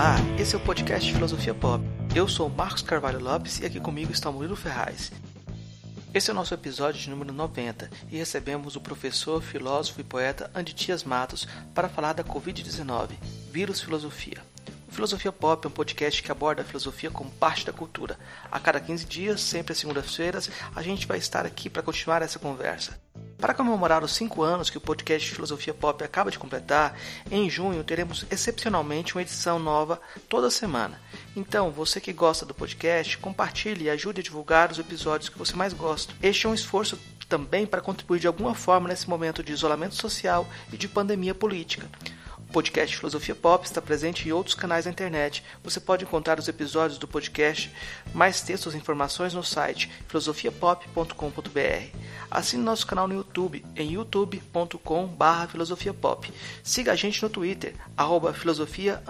Olá, esse é o podcast Filosofia Pop. Eu sou Marcos Carvalho Lopes e aqui comigo está Murilo Ferraz. Esse é o nosso episódio de número 90 e recebemos o professor, filósofo e poeta Anditias Matos para falar da Covid-19, vírus filosofia. O Filosofia Pop é um podcast que aborda a filosofia como parte da cultura. A cada 15 dias, sempre às segundas-feiras, a gente vai estar aqui para continuar essa conversa. Para comemorar os cinco anos que o podcast Filosofia Pop acaba de completar, em junho teremos excepcionalmente uma edição nova toda semana. Então, você que gosta do podcast, compartilhe e ajude a divulgar os episódios que você mais gosta. Este é um esforço também para contribuir de alguma forma nesse momento de isolamento social e de pandemia política. Podcast Filosofia Pop está presente em outros canais da internet. Você pode encontrar os episódios do podcast, mais textos e informações no site filosofiapop.com.br. Assine nosso canal no YouTube em youtube.com.br filosofiapop. Siga a gente no Twitter, arroba filosofia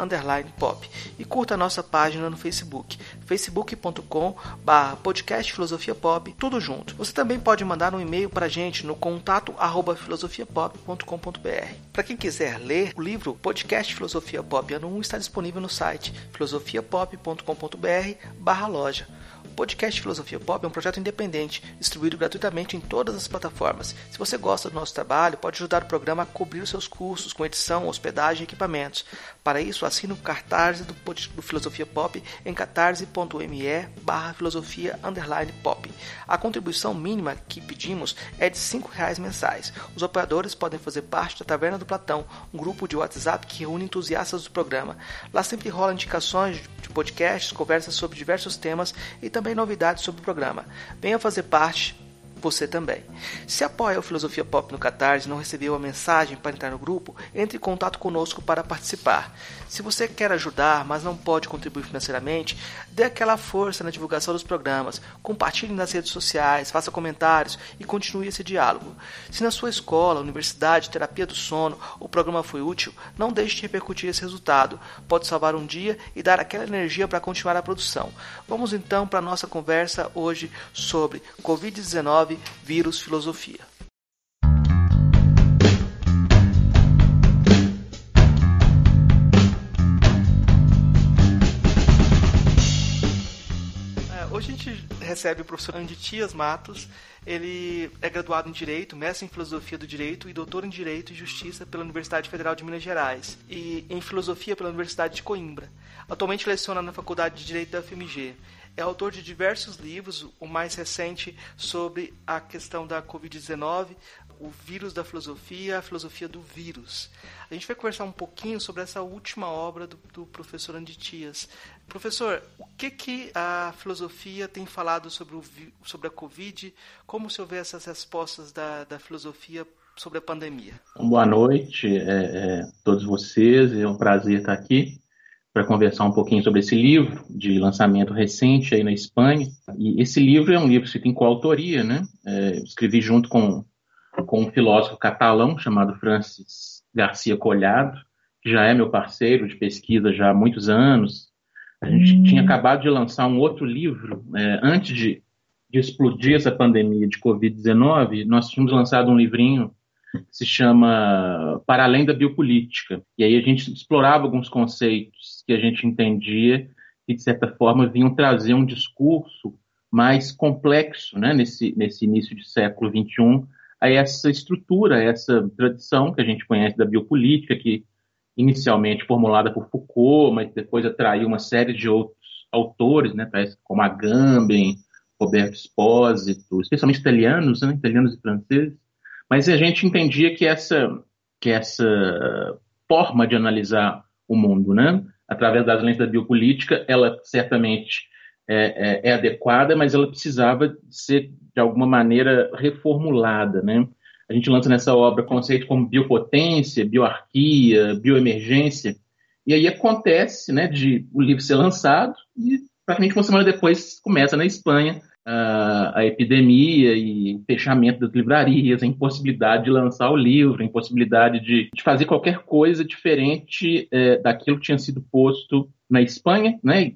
pop. E curta a nossa página no Facebook, facebook.com.br podcast filosofia pop, tudo junto. Você também pode mandar um e-mail para a gente no contato arroba filosofiapop.com.br. Para quem quiser ler o livro livro Podcast Filosofia Pop Ano 1 está disponível no site filosofiapop.com.br barra loja. Podcast Filosofia Pop é um projeto independente, distribuído gratuitamente em todas as plataformas. Se você gosta do nosso trabalho, pode ajudar o programa a cobrir os seus custos com edição, hospedagem e equipamentos. Para isso, assine o cartaz do, do Filosofia Pop em catarse.me barra filosofia pop. A contribuição mínima que pedimos é de R$ reais mensais. Os operadores podem fazer parte da Taverna do Platão, um grupo de WhatsApp que reúne entusiastas do programa. Lá sempre rola indicações podcasts, conversas sobre diversos temas e também novidades sobre o programa. Venha fazer parte você também. Se apoia o Filosofia Pop no Catarse e não recebeu a mensagem para entrar no grupo, entre em contato conosco para participar. Se você quer ajudar, mas não pode contribuir financeiramente, dê aquela força na divulgação dos programas, compartilhe nas redes sociais, faça comentários e continue esse diálogo. Se na sua escola, universidade, terapia do sono, o programa foi útil, não deixe de repercutir esse resultado. Pode salvar um dia e dar aquela energia para continuar a produção. Vamos então para a nossa conversa hoje sobre Covid-19 Vírus Filosofia. Recebe o professor Anditias Matos. Ele é graduado em Direito, mestre em Filosofia do Direito e doutor em Direito e Justiça pela Universidade Federal de Minas Gerais e em Filosofia pela Universidade de Coimbra. Atualmente leciona na Faculdade de Direito da FMG. É autor de diversos livros, o mais recente sobre a questão da Covid-19, o vírus da filosofia, a filosofia do vírus. A gente vai conversar um pouquinho sobre essa última obra do, do professor Anditias. Professor, o que, que a filosofia tem falado sobre, o, sobre a Covid? Como o senhor essas respostas da, da filosofia sobre a pandemia? Boa noite a é, é, todos vocês, é um prazer estar aqui para conversar um pouquinho sobre esse livro de lançamento recente aí na Espanha. E esse livro é um livro que tem coautoria, né? É, escrevi junto com, com um filósofo catalão chamado Francis Garcia Collado, que já é meu parceiro de pesquisa já há muitos anos. A gente hum. tinha acabado de lançar um outro livro é, antes de, de explodir essa pandemia de Covid-19. Nós tínhamos lançado um livrinho que se chama Para Além da Biopolítica. E aí a gente explorava alguns conceitos que a gente entendia que, de certa forma, vinham trazer um discurso mais complexo, né, nesse, nesse início de século XXI, a essa estrutura, a essa tradição que a gente conhece da biopolítica, que inicialmente formulada por Foucault, mas depois atraiu uma série de outros autores, né, como Agamben, Roberto Espósito, especialmente italianos, né, italianos e franceses, mas a gente entendia que essa, que essa forma de analisar o mundo, né, através das lentes da biopolítica, ela certamente é, é, é adequada, mas ela precisava ser, de alguma maneira, reformulada. Né? A gente lança nessa obra conceitos como biopotência, bioarquia, bioemergência, e aí acontece né, de o livro ser lançado e praticamente uma semana depois começa na Espanha a, a epidemia e o fechamento das livrarias, a impossibilidade de lançar o livro, a impossibilidade de, de fazer qualquer coisa diferente é, daquilo que tinha sido posto na Espanha, né,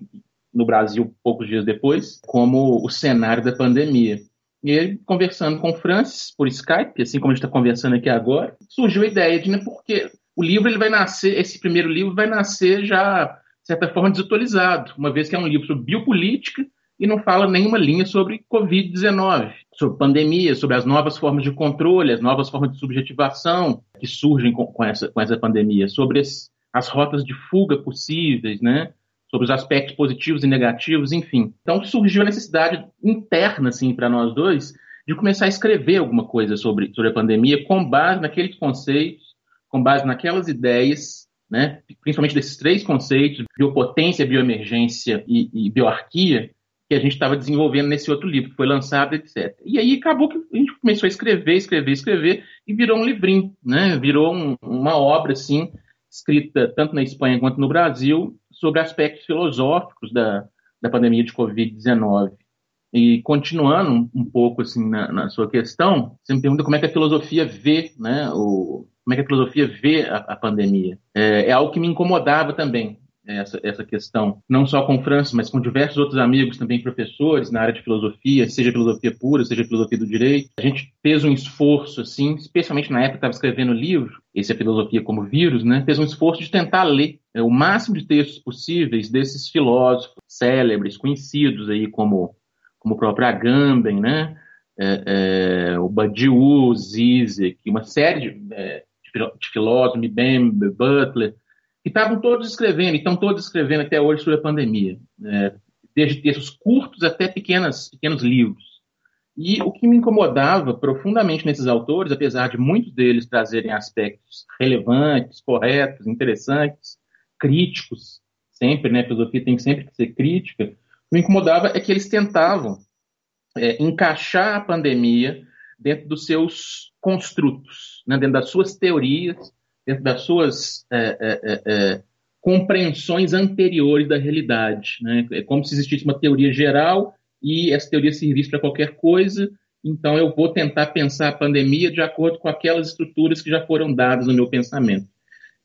no Brasil poucos dias depois, como o cenário da pandemia. E ele, conversando com o Francis por Skype, assim como a gente está conversando aqui agora, surgiu a ideia de, né, porque o livro ele vai nascer, esse primeiro livro vai nascer já certa forma, desatualizado, uma vez que é um livro sobre biopolítica e não fala nenhuma linha sobre Covid-19, sobre pandemia, sobre as novas formas de controle, as novas formas de subjetivação que surgem com, com essa, com essa pandemia, sobre as, as rotas de fuga possíveis, né? Sobre os aspectos positivos e negativos, enfim. Então surgiu a necessidade interna, assim, para nós dois, de começar a escrever alguma coisa sobre, sobre a pandemia com base naqueles conceitos, com base naquelas ideias, né, principalmente desses três conceitos, biopotência, bioemergência e, e bioarquia, que a gente estava desenvolvendo nesse outro livro, que foi lançado, etc. E aí acabou que a gente começou a escrever, escrever, escrever, e virou um livrinho, né? virou um, uma obra, assim, escrita tanto na Espanha quanto no Brasil, sobre aspectos filosóficos da, da pandemia de Covid-19. E continuando um pouco assim na, na, sua questão, você me pergunta como é que a filosofia vê, né, o, como é que a filosofia vê a, a pandemia. É, é, algo que me incomodava também, essa, essa questão, não só com o Francis, mas com diversos outros amigos, também professores na área de filosofia, seja filosofia pura, seja filosofia do direito. A gente fez um esforço, assim, especialmente na época que estava escrevendo o livro, esse é Filosofia como Vírus, né, fez um esforço de tentar ler é, o máximo de textos possíveis desses filósofos célebres, conhecidos aí como como o próprio Agamben, né? É, é, o Badiou, Zizek, uma série de, é, de filósofos, Mbembe, Butler, que estavam todos escrevendo, e estão todos escrevendo até hoje sobre a pandemia, é, desde textos curtos até pequenas, pequenos livros. E o que me incomodava profundamente nesses autores, apesar de muitos deles trazerem aspectos relevantes, corretos, interessantes, críticos, sempre, né? A filosofia tem sempre que ser crítica, me incomodava é que eles tentavam é, encaixar a pandemia dentro dos seus construtos, né, dentro das suas teorias, dentro das suas é, é, é, é compreensões anteriores da realidade. Né? É como se existisse uma teoria geral e essa teoria servisse para qualquer coisa, então eu vou tentar pensar a pandemia de acordo com aquelas estruturas que já foram dadas no meu pensamento.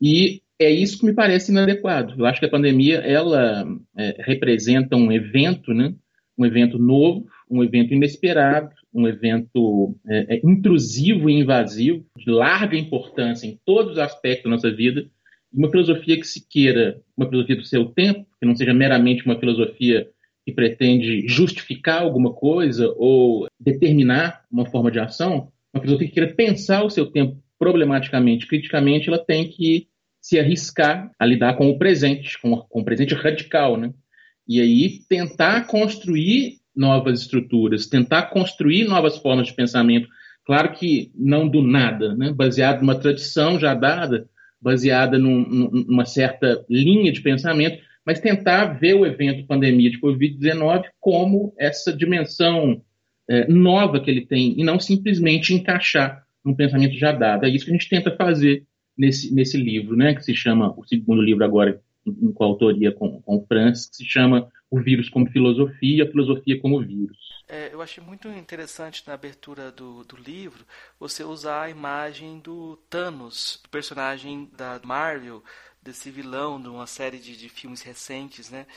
E é isso que me parece inadequado. Eu acho que a pandemia ela é, representa um evento, né? um evento novo, um evento inesperado, um evento é, é, intrusivo e invasivo, de larga importância em todos os aspectos da nossa vida, uma filosofia que se queira, uma filosofia do seu tempo, que não seja meramente uma filosofia que pretende justificar alguma coisa ou determinar uma forma de ação, uma filosofia que queira pensar o seu tempo problematicamente, criticamente, ela tem que se arriscar a lidar com o presente, com, com o presente radical, né? E aí tentar construir novas estruturas, tentar construir novas formas de pensamento. Claro que não do nada, né? baseado numa tradição já dada, baseada num, numa certa linha de pensamento, mas tentar ver o evento pandemia de Covid-19 como essa dimensão é, nova que ele tem e não simplesmente encaixar num pensamento já dado. É isso que a gente tenta fazer nesse, nesse livro, né, que se chama, o segundo livro agora, em coautoria com, com o Francis, que se chama O Vírus como Filosofia, a Filosofia como Vírus. É, eu achei muito interessante na abertura do, do livro você usar a imagem do Thanos, do personagem da Marvel, desse vilão de uma série de, de filmes recentes, né?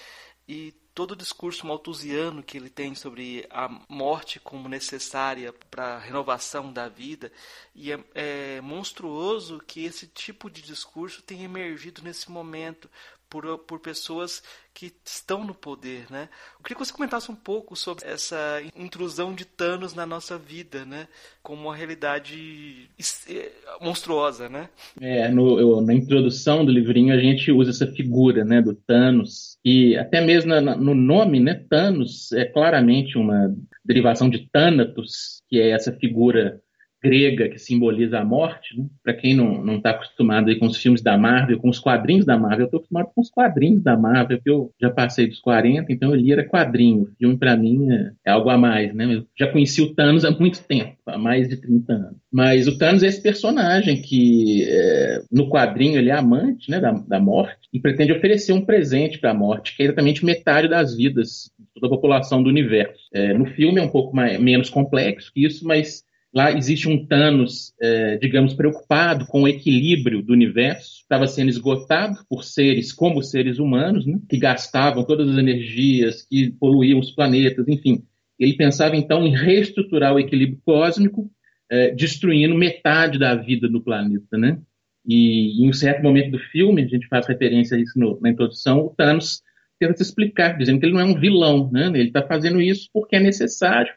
E todo o discurso malthusiano que ele tem sobre a morte como necessária para a renovação da vida. E é, é, monstruoso que esse tipo de discurso tenha emergido nesse momento por, por pessoas que estão no poder, né? Eu queria que você comentasse um pouco sobre essa intrusão de Thanos na nossa vida, né? Como uma realidade é, monstruosa, né? É, no, eu, na introdução do livrinho a gente usa essa figura, né, do Thanos, e até mesmo na, no nome, né, Thanos é claramente uma derivação de Thanatos, que é essa figura grega que simboliza a morte. Né? Para quem não está acostumado aí com os filmes da Marvel, com os quadrinhos da Marvel, eu estou acostumado com os quadrinhos da Marvel, que eu já passei dos 40, então eu li era quadrinho. O filme, para mim, é, é, algo a mais. Né? Eu já conheci o Thanos há muito tempo, há mais de 30 anos. Mas o Thanos é esse personagem que, é, no quadrinho, ele é amante né, da, da morte e pretende oferecer um presente para a morte, que é exatamente metade das vidas de toda a população do universo. É, no filme é um pouco mais, menos complexo que isso, mas Lá existe um Thanos, é, digamos, preocupado com o equilíbrio do universo, estava sendo esgotado por seres como seres humanos, né, que gastavam todas as energias, que poluíam os planetas, enfim. Ele pensava então em reestruturar o equilíbrio cósmico, é, destruindo metade da vida do planeta, né? E em um certo momento do filme, a gente faz referência a isso no, na introdução, o Thanos tenta se explicar, dizendo que ele não é um vilão, né? ele está fazendo isso porque é necessário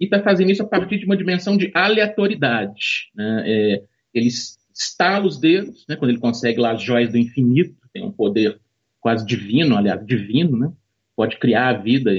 e está fazendo isso a partir de uma dimensão de aleatoriedade. Né? É, ele estala os dedos, né? quando ele consegue lá as joias do infinito, tem um poder quase divino, aliás, divino, né? pode criar a vida,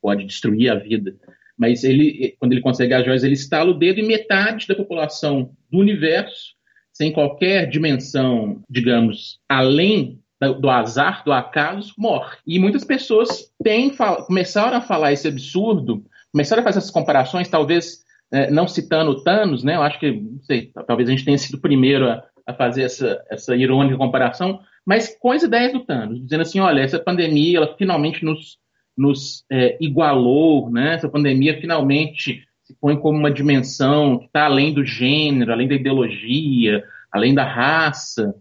pode destruir a vida. Mas ele, quando ele consegue as joias, ele estala o dedo e metade da população do universo, sem qualquer dimensão, digamos, além do azar, do acaso, morre. E muitas pessoas têm, começaram a falar esse absurdo, começaram a fazer essas comparações, talvez é, não citando Thanos, né? Eu acho que, não sei, talvez a gente tenha sido o primeiro a, a fazer essa, essa irônica comparação, mas com as ideias do Thanos, dizendo assim, olha, essa pandemia, ela finalmente nos, nos é, igualou, né? Essa pandemia finalmente se põe como uma dimensão que está além do gênero, além da ideologia, além da raça,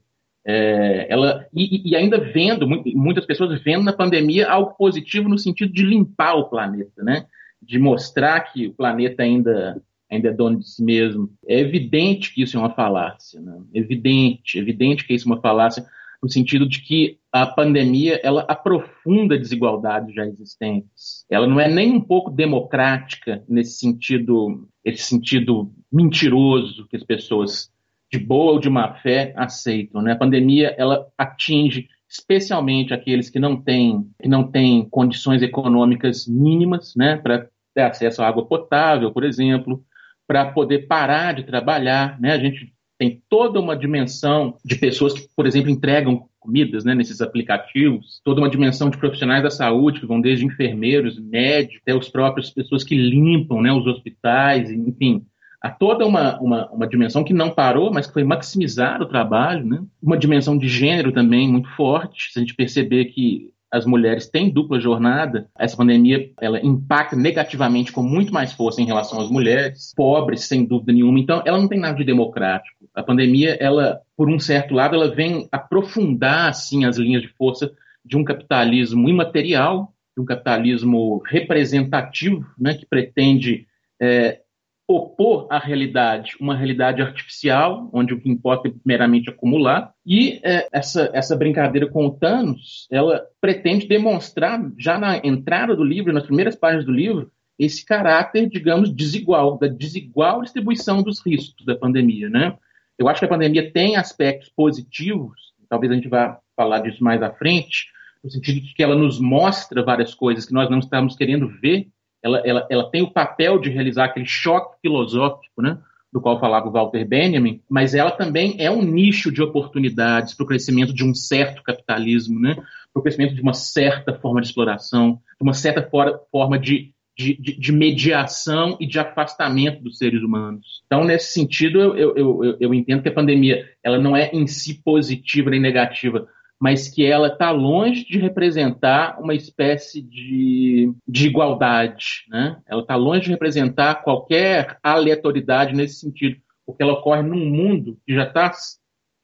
é, ela e, e, ainda vendo muitas pessoas vendo na pandemia algo positivo no sentido de limpar o planeta, né? De mostrar que o planeta ainda ainda é dono de si mesmo. É evidente que isso é uma falácia, né? Evidente, evidente que isso é uma falácia no sentido de que a pandemia ela aprofunda desigualdades já existentes. Ela não é nem um pouco democrática nesse sentido, esse sentido mentiroso que as pessoas de boa ou de má fé aceitam. Né? A pandemia ela atinge especialmente aqueles que não têm, que não têm condições econômicas mínimas né, para ter acesso à água potável, por exemplo, para poder parar de trabalhar. Né? A gente tem toda uma dimensão de pessoas que, por exemplo, entregam comidas né, nesses aplicativos, toda uma dimensão de profissionais da saúde, que vão desde enfermeiros, médicos, até os próprios pessoas que limpam né, os hospitais, enfim há toda uma, uma, uma, dimensão que não parou, mas que foi maximizar o trabalho, né? uma dimensão de gênero também muito forte, se a gente perceber que as mulheres têm dupla jornada, essa pandemia ela impacta negativamente com muito mais força em relação às mulheres, pobres, sem dúvida nenhuma. Então, ela não tem nada de democrático. A pandemia, ela, por um certo lado, ela vem aprofundar assim as linhas de força de um capitalismo imaterial, de um capitalismo representativo, né, que pretende é, opor à realidade uma realidade artificial, onde o que importa é meramente acumular, e é, essa, essa brincadeira com o Thanos, ela pretende demonstrar, já na entrada do livro, nas primeiras páginas do livro, esse caráter, digamos, desigual, da desigual distribuição dos riscos da pandemia, né? Eu acho que a pandemia tem aspectos positivos, talvez a gente vá falar disso mais à frente, no sentido de que ela nos mostra várias coisas que nós não estamos querendo ver ela, ela, ela tem o papel de realizar aquele choque filosófico, né? do qual falava o Walter Benjamin, mas ela também é um nicho de oportunidades para o crescimento de um certo capitalismo, né? para o crescimento de uma certa forma de exploração, de uma certa for forma de, de, de, mediação e de afastamento dos seres humanos. Então, nesse sentido, eu, eu, eu, eu entendo que a pandemia ela não é em si positiva nem negativa, mas que ela está longe de representar uma espécie de, de igualdade. Né? Ela está longe de representar qualquer aleatoriedade nesse sentido, porque ela ocorre num mundo que já está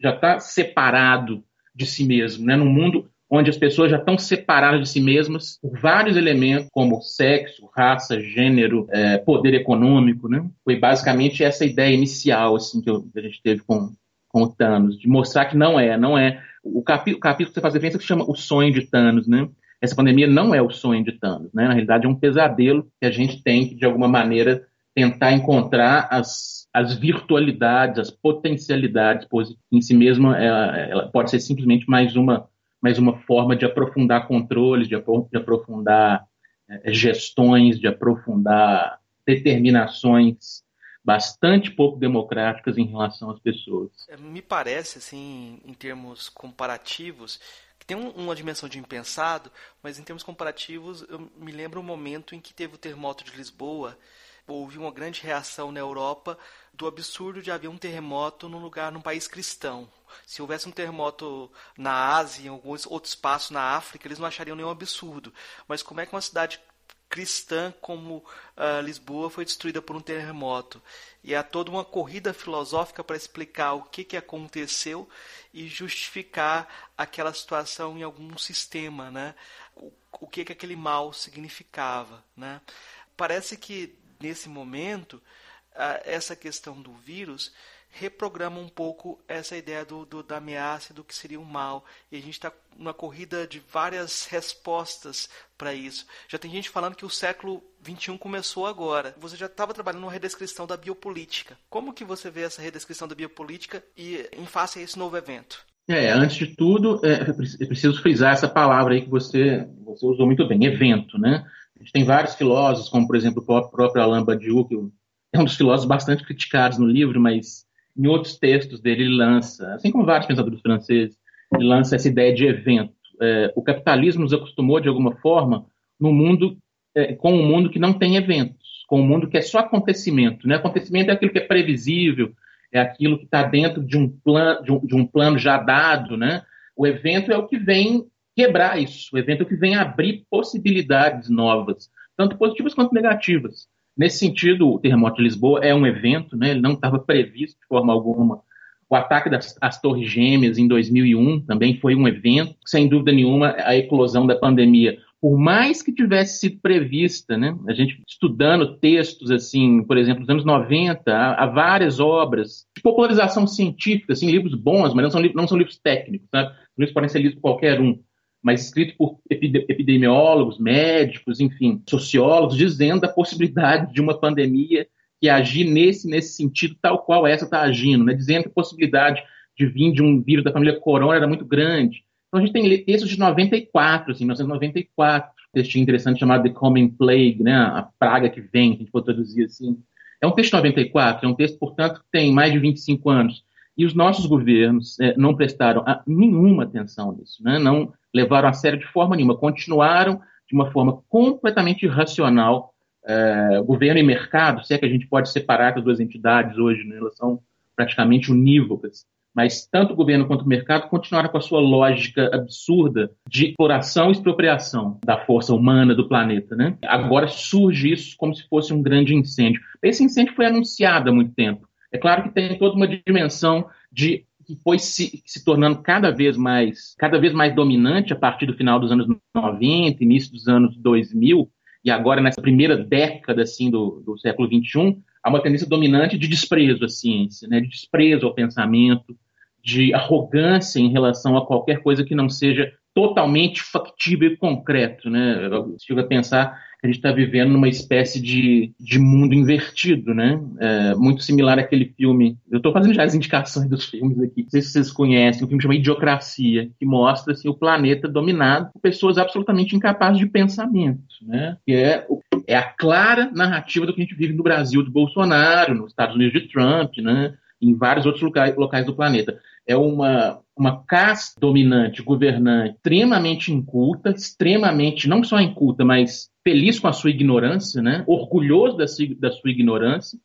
já tá separado de si mesmo, né? num mundo onde as pessoas já estão separadas de si mesmas por vários elementos, como sexo, raça, gênero, é, poder econômico. Né? Foi basicamente essa ideia inicial assim, que, a gente teve com, com o Thanos, de mostrar que não é, não é o, capítulo que você faz referência que chama O Sonho de Thanos, né? Essa pandemia não é o sonho de Thanos, né? Na realidade, é um pesadelo que a gente tem que, de alguma maneira, tentar encontrar as, as virtualidades, as potencialidades em si mesma. Ela, ela pode ser simplesmente mais uma, mais uma forma de aprofundar controles, de, de aprofundar é, gestões, de aprofundar determinações bastante pouco democráticas em relação às pessoas. É, me parece, assim, em termos comparativos, que tem uma dimensão de impensado, mas em termos comparativos, eu me lembro um momento em que teve o terremoto de Lisboa, houve uma grande reação na Europa do absurdo de haver um terremoto num lugar, num país cristão. Se houvesse um terremoto na Ásia, em alguns outros espaços na África, eles não achariam nenhum absurdo. Mas como é que uma cidade cristã como uh, Lisboa foi destruída por um terremoto. E há toda uma corrida filosófica para explicar o que, que aconteceu e justificar aquela situação em algum sistema, né? o, o que, que aquele mal significava. Né? Parece que nesse momento uh, essa questão do vírus reprograma um pouco essa ideia do, do da ameaça e do que seria o mal. E a gente está numa corrida de várias respostas para isso. Já tem gente falando que o século XXI começou agora. Você já estava trabalhando uma redescrição da biopolítica. Como que você vê essa redescrição da biopolítica e em face a esse novo evento? É, antes de tudo, é, é preciso frisar essa palavra aí que você, você usou muito bem, evento, né? A gente tem vários filósofos, como por exemplo o próprio Alain Badiou, que é um dos filósofos bastante criticados no livro, mas em outros textos dele ele lança, assim como vários pensadores franceses, ele lança essa ideia de evento. É, o capitalismo nos acostumou, de alguma forma, no mundo é, com um mundo que não tem eventos, com um mundo que é só acontecimento. Né? Acontecimento é aquilo que é previsível, é aquilo que está dentro de um, plano, de, um, de um plano já dado. Né? O evento é o que vem quebrar isso, o evento é o que vem abrir possibilidades novas, tanto positivas quanto negativas. Nesse sentido, o terremoto de Lisboa é um evento, né? ele não estava previsto de forma alguma o ataque das as Torres Gêmeas em 2001 também foi um evento, sem dúvida nenhuma, a eclosão da pandemia. Por mais que tivesse sido prevista, né, a gente estudando textos, assim, por exemplo, nos anos 90, há, há várias obras de popularização científica, assim, livros bons, mas não são, não são livros técnicos, sabe? livros podem ser lidos por qualquer um, mas escritos por epidemiólogos, médicos, enfim, sociólogos, dizendo da possibilidade de uma pandemia que agir nesse, nesse sentido, tal qual essa está agindo, né? dizendo que a possibilidade de vir de um vírus da família corona era muito grande. Então a gente tem textos de 94, assim, 1994, um textinho interessante chamado The Common Plague, né? a praga que vem, que a gente pode traduzir assim. É um texto de 94, é um texto, portanto, que tem mais de 25 anos. E os nossos governos é, não prestaram nenhuma atenção nisso, né? não levaram a sério de forma nenhuma, continuaram de uma forma completamente irracional é, governo e mercado, se é que a gente pode separar as duas entidades hoje, né, elas são praticamente unívocas, mas tanto o governo quanto o mercado continuaram com a sua lógica absurda de exploração e expropriação da força humana do planeta. Né? Agora surge isso como se fosse um grande incêndio. Esse incêndio foi anunciado há muito tempo. É claro que tem toda uma dimensão de que foi se, se, tornando cada vez mais cada vez mais dominante a partir do final dos anos 90, início dos anos 2000, e agora nessa primeira década assim do, do século XXI, há uma tendência dominante de desprezo à ciência, né, de desprezo ao pensamento, de arrogância em relação a qualquer coisa que não seja totalmente factível e concreto. Né? Eu chego a pensar a gente está vivendo numa espécie de, de mundo invertido, né? É, muito similar àquele filme. Eu estou fazendo já as indicações dos filmes aqui. Não sei se vocês conhecem, um filme chamado Idiocracia, que mostra assim, o planeta dominado por pessoas absolutamente incapazes de pensamento, né? Que é, é a clara narrativa do que a gente vive no Brasil do Bolsonaro, nos Estados Unidos de Trump, né? Em vários outros locais, locais do planeta. É uma, uma casta dominante, governante, extremamente inculta, extremamente, não só inculta, mas feliz com a sua ignorância, né? orgulhoso da da sua ignorância,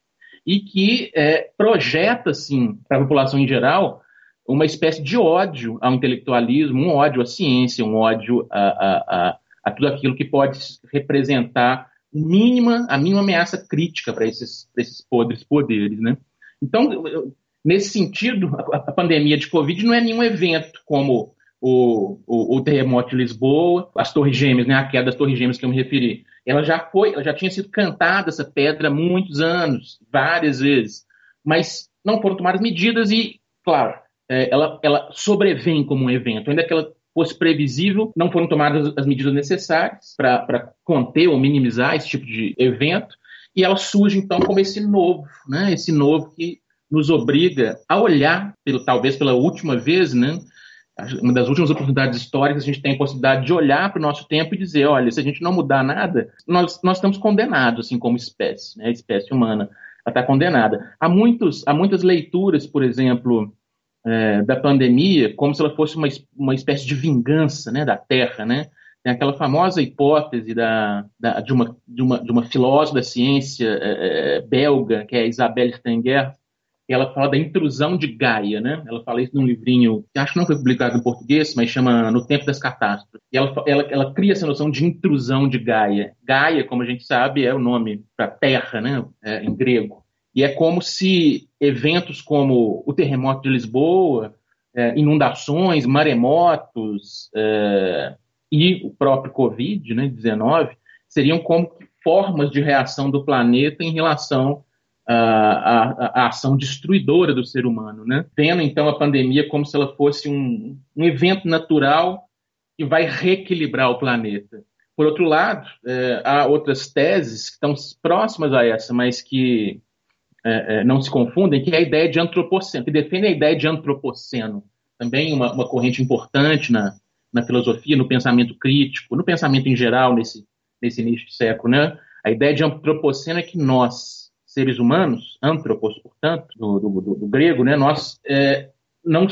e que é, projeta, assim, para a população em geral, uma espécie de ódio ao intelectualismo, um ódio à ciência, um ódio a, a, a, a tudo aquilo que pode representar mínima, a mínima ameaça crítica para esses, esses podres poderes. Né? Então, nesse sentido, a, pandemia de Covid não é nenhum evento como o, o, o, terremoto de Lisboa, as Torres Gêmeas, né, a queda das Torres Gêmeas que eu me referi. Ela já foi, ela já tinha sido cantada essa pedra há muitos anos, várias vezes, mas não foram tomadas medidas e, claro, é, ela, ela sobrevém como um evento, ainda que ela fosse previsível, não foram tomadas as medidas necessárias para conter ou minimizar esse tipo de evento, e ela surge então como esse novo, né, esse novo que nos obriga a olhar, pelo, talvez pela última vez, né, uma das últimas oportunidades históricas, a gente tem a possibilidade de olhar para o nosso tempo e dizer, olha, se a gente não mudar nada, nós, nós estamos condenados, assim, como espécie, né? a espécie humana está condenada. Há, muitos, há muitas leituras, por exemplo, é, da pandemia, como se ela fosse uma, uma espécie de vingança né, da Terra, né? Tem aquela famosa hipótese da, da, de, uma, de, uma, de uma filósofa da ciência é, é belga, que é Isabelle Stenger, ela fala da intrusão de Gaia, né? Ela fala isso num livrinho que acho que não foi publicado em português, mas chama No Tempo das Catástrofes. E ela, ela, ela cria essa noção de intrusão de Gaia. Gaia, como a gente sabe, é o nome para terra, né? É, em grego. E é como se eventos como o terremoto de Lisboa, é, inundações, maremotos é, e o próprio Covid, né, 19, seriam como formas de reação do planeta em relação a, a, a, ação destruidora do ser humano, né? Tendo então a pandemia como se ela fosse um, um evento natural que vai reequilibrar o planeta. Por outro lado, é, há outras teses que estão próximas a essa, mas que é, é, não se confundem, que é a ideia de antropoceno, que defende a ideia de antropoceno, também uma, uma corrente importante na, na filosofia, no pensamento crítico, no pensamento em geral nesse, nesse início de século. Né? A ideia de antropoceno é que nós, seres humanos, antropos, portanto, do, do, do, do grego, né, nós, é, não,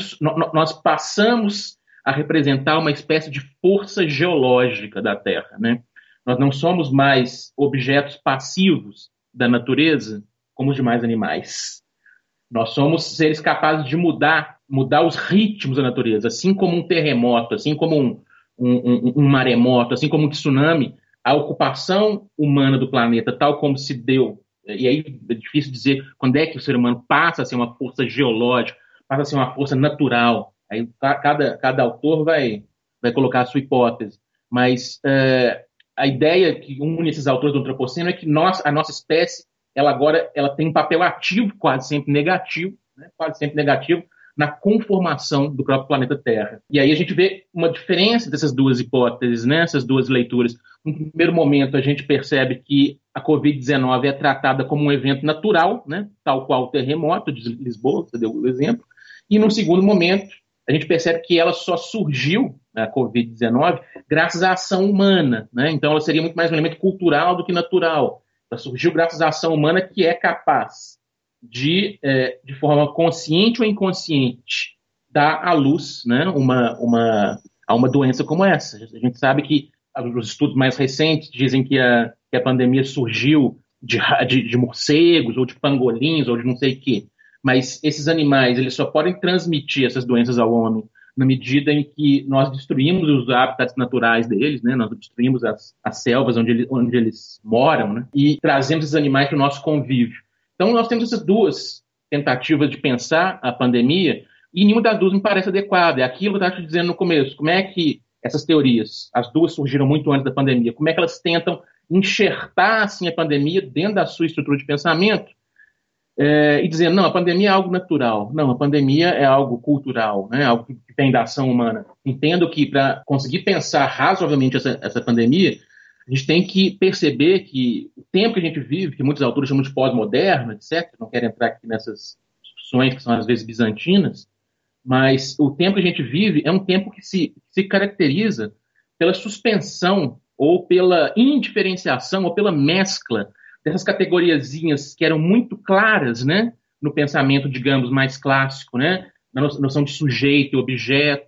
nós passamos a representar uma espécie de força geológica da Terra. Né? Nós não somos mais objetos passivos da natureza como os demais animais. Nós somos seres capazes de mudar, mudar os ritmos da natureza, assim como um terremoto, assim como um, um, um, um maremoto, assim como um tsunami. A ocupação humana do planeta, tal como se deu, e aí é difícil dizer quando é que o ser humano passa a ser uma força geológica, passa a ser uma força natural. Aí cada, cada autor vai, vai colocar a sua hipótese. Mas é, a ideia que une esses autores do antropoceno é que nós, a nossa espécie ela agora ela tem um papel ativo, quase sempre negativo, né, quase sempre negativo, na conformação do próprio planeta Terra. E aí a gente vê uma diferença dessas duas hipóteses, né, duas leituras. No primeiro momento, a gente percebe que a Covid-19 é tratada como um evento natural, né, tal qual o terremoto de Lisboa, você deu o exemplo. E no segundo momento, a gente percebe que ela só surgiu, a Covid-19, graças à ação humana. Né? Então, ela seria muito mais um elemento cultural do que natural surgiu graças à ação humana que é capaz de, é, de forma consciente ou inconsciente, dar à luz né, uma, uma, a uma doença como essa. A gente sabe que os estudos mais recentes dizem que a, que a pandemia surgiu de, de, de morcegos, ou de pangolins, ou de não sei o quê. Mas esses animais, eles só podem transmitir essas doenças ao homem na medida em que nós destruímos os hábitats naturais deles, né? nós destruímos as, as selvas onde eles, onde eles moram, né? e trazemos esses animais para o nosso convívio. Então, nós temos essas duas tentativas de pensar a pandemia, e nenhuma das duas me parece adequada. É aquilo que eu estava te dizendo no começo. Como é que essas teorias, as duas surgiram muito antes da pandemia, como é que elas tentam enxertar assim, a pandemia dentro da sua estrutura de pensamento é, e dizendo, não, a pandemia é algo natural, não, a pandemia é algo cultural, né, algo que tem da ação humana. Entendo que para conseguir pensar razoavelmente essa, essa pandemia, a gente tem que perceber que o tempo que a gente vive, que muitos autores chamam de pós-moderno, etc., não quero entrar aqui nessas discussões que são às vezes bizantinas, mas o tempo que a gente vive é um tempo que se, se caracteriza pela suspensão ou pela indiferenciação ou pela mescla dessas categoriazinhas que eram muito claras, né, no pensamento, digamos, mais clássico, né, na noção de sujeito e objeto,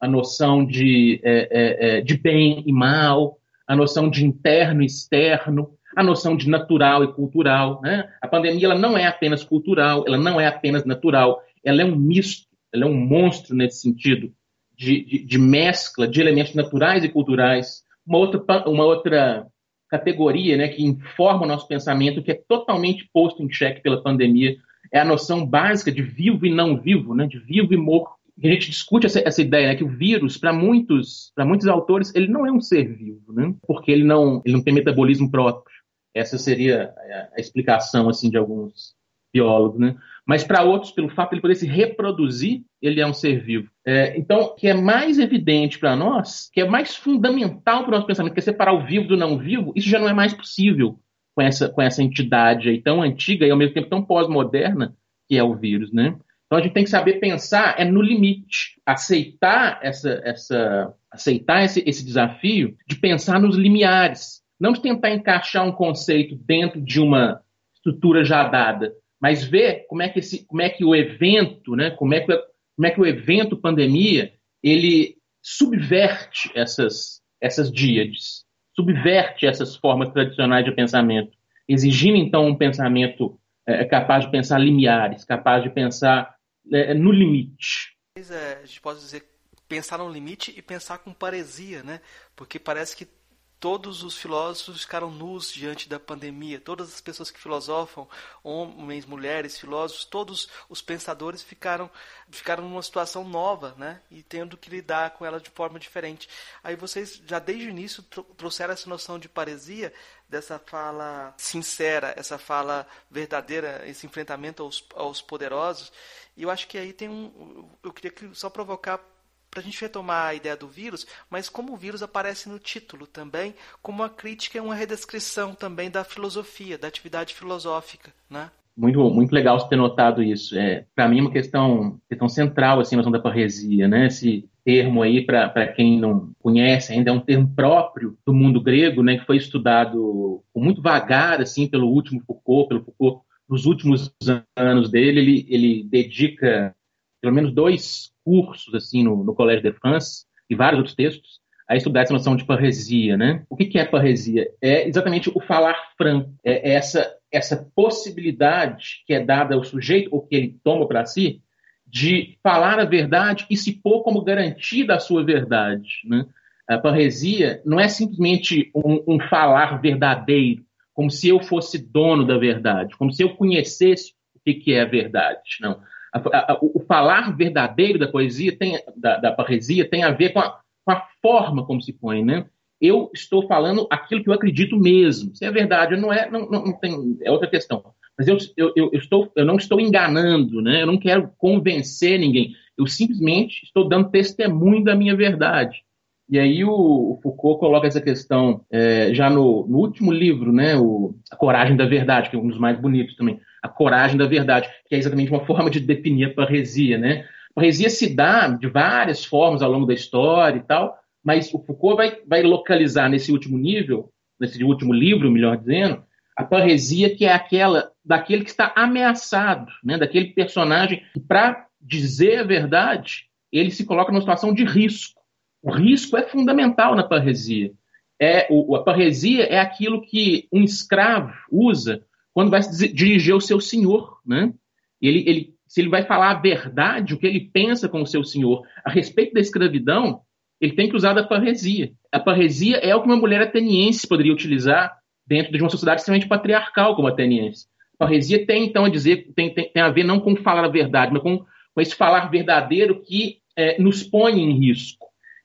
a noção de, é, é, é, de bem e mal, a noção de interno e externo, a noção de natural e cultural. Né? A pandemia ela não é apenas cultural, ela não é apenas natural, ela é um misto, ela é um monstro nesse sentido, de, de, de mescla de elementos naturais e culturais. Uma outra, uma outra categoria né, que informa o nosso pensamento, que é totalmente posto em xeque pela pandemia, é a noção básica de vivo e não vivo, né, de vivo e morto. a gente discute essa, essa ideia, né, que o vírus, para muitos, muitos autores, ele não é um ser vivo, né, porque ele não, ele não tem metabolismo próprio. Essa seria a, a explicação assim de alguns biólogos, né? Mas para outros, pelo fato de ele poder se reproduzir, ele é um ser vivo. É, então, o que é mais evidente para nós, que é mais fundamental para o nosso pensamento, que é separar o vivo do não vivo, isso já não é mais possível com essa, com essa entidade aí tão antiga e ao mesmo tempo tão pós-moderna que é o vírus, né? Então a gente tem que saber pensar é no limite, aceitar essa, essa aceitar esse, esse desafio de pensar nos limiares, não de tentar encaixar um conceito dentro de uma estrutura já dada, mas ver como é que, esse, como é que o evento, né, como, é que, como é que o evento pandemia, ele subverte essas, essas díades, subverte essas formas tradicionais de pensamento, exigindo então um pensamento é, capaz de pensar limiares, capaz de pensar é, no limite. É, a gente pode dizer pensar no limite e pensar com paresia, né? Porque parece que todos os filósofos ficaram nus diante da pandemia. Todas as pessoas que filosofam, homens, mulheres, filósofos, todos os pensadores ficaram ficaram numa situação nova, né? E tendo que lidar com ela de forma diferente. Aí vocês já desde o início trouxeram essa noção de paresia dessa fala sincera, essa fala verdadeira, esse enfrentamento aos, aos poderosos. E eu acho que aí tem um. Eu queria só provocar para a gente retomar a ideia do vírus, mas como o vírus aparece no título também, como uma crítica e uma redescrição também da filosofia, da atividade filosófica, né? Muito, muito legal você ter notado isso. É, para mim, é uma questão, questão central assim, na noção da parresia. Né? Esse termo aí, para quem não conhece ainda, é um termo próprio do mundo grego, né, que foi estudado muito vagar assim, pelo último Foucault, pelo Foucault nos últimos anos dele, ele, ele dedica pelo menos dois cursos assim no, no Collège de France e vários outros textos a estudar essa noção de parresia, né? O que, que é parresia? É exatamente o falar franco, é essa essa possibilidade que é dada ao sujeito ou que ele toma para si de falar a verdade e se pôr como garantida a sua verdade, né? A parresia não é simplesmente um, um falar verdadeiro, como se eu fosse dono da verdade, como se eu conhecesse o que, que é a verdade. Não. A, a, o falar verdadeiro da poesia, tem, da, da parresia, tem a ver com a, com a forma como se põe, né? Eu estou falando aquilo que eu acredito mesmo. Se é verdade, não é, não, não, tem, é outra questão. Mas eu, eu, eu, estou, eu não estou enganando, né? Eu não quero convencer ninguém. Eu simplesmente estou dando testemunho da minha verdade. E aí o, o Foucault coloca essa questão é, já no, no, último livro, né, o, A Coragem da Verdade, que é um dos mais bonitos também. A Coragem da Verdade, que é exatamente uma forma de definir a parresia, né? A parresia se dá de várias formas ao longo da história e tal, mas o Foucault vai, vai localizar nesse último nível, nesse último livro, melhor dizendo, a parresia que é aquela daquele que está ameaçado, né? daquele personagem que, para dizer a verdade, ele se coloca numa situação de risco. O risco é fundamental na parresia. É, o, a parresia é aquilo que um escravo usa quando vai dirigir ao seu senhor. Né? Ele, ele, se ele vai falar a verdade, o que ele pensa com o seu senhor a respeito da escravidão, ele tem que usar da parresia. A parresia é o que uma mulher ateniense poderia utilizar dentro de uma sociedade extremamente patriarcal como a ateniense. A parresia tem, então, a dizer, tem, tem, tem a ver não com falar a verdade, mas com, com esse falar verdadeiro que é, nos põe em risco.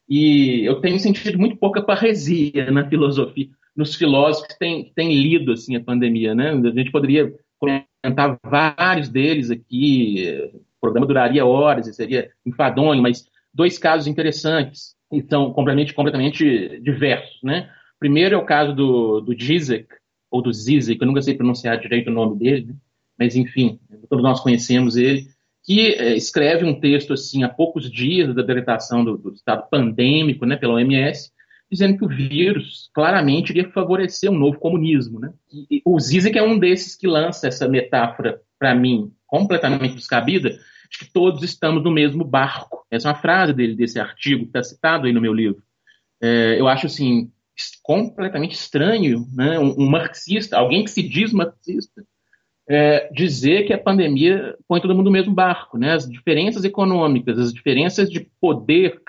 E eu tenho sentido muito pouca parresia na filosofia, nos filósofos que têm, têm lido assim, a pandemia. Né? A gente poderia comentar vários deles aqui, o programa duraria horas e seria enfadonho, mas dois casos interessantes e são completamente, completamente diversos. Né? Primeiro é o caso do, do Zizek, ou do Zizek, eu nunca sei pronunciar direito o nome dele, né? mas enfim, todos nós conhecemos ele, que é, escreve um texto assim há poucos dias da decretação do, do, estado pandêmico né, pela OMS, dizendo que o vírus claramente iria favorecer um novo comunismo. Né? E, o Zizek é um desses que lança essa metáfora, para mim, completamente descabida, de que todos estamos no mesmo barco. Essa é uma frase dele, desse artigo, que está citado aí no meu livro. É, eu acho assim completamente estranho né? um, um marxista, alguém que se diz marxista, é, dizer que a pandemia põe todo mundo no mesmo barco. Né? As diferenças econômicas, as diferenças de poder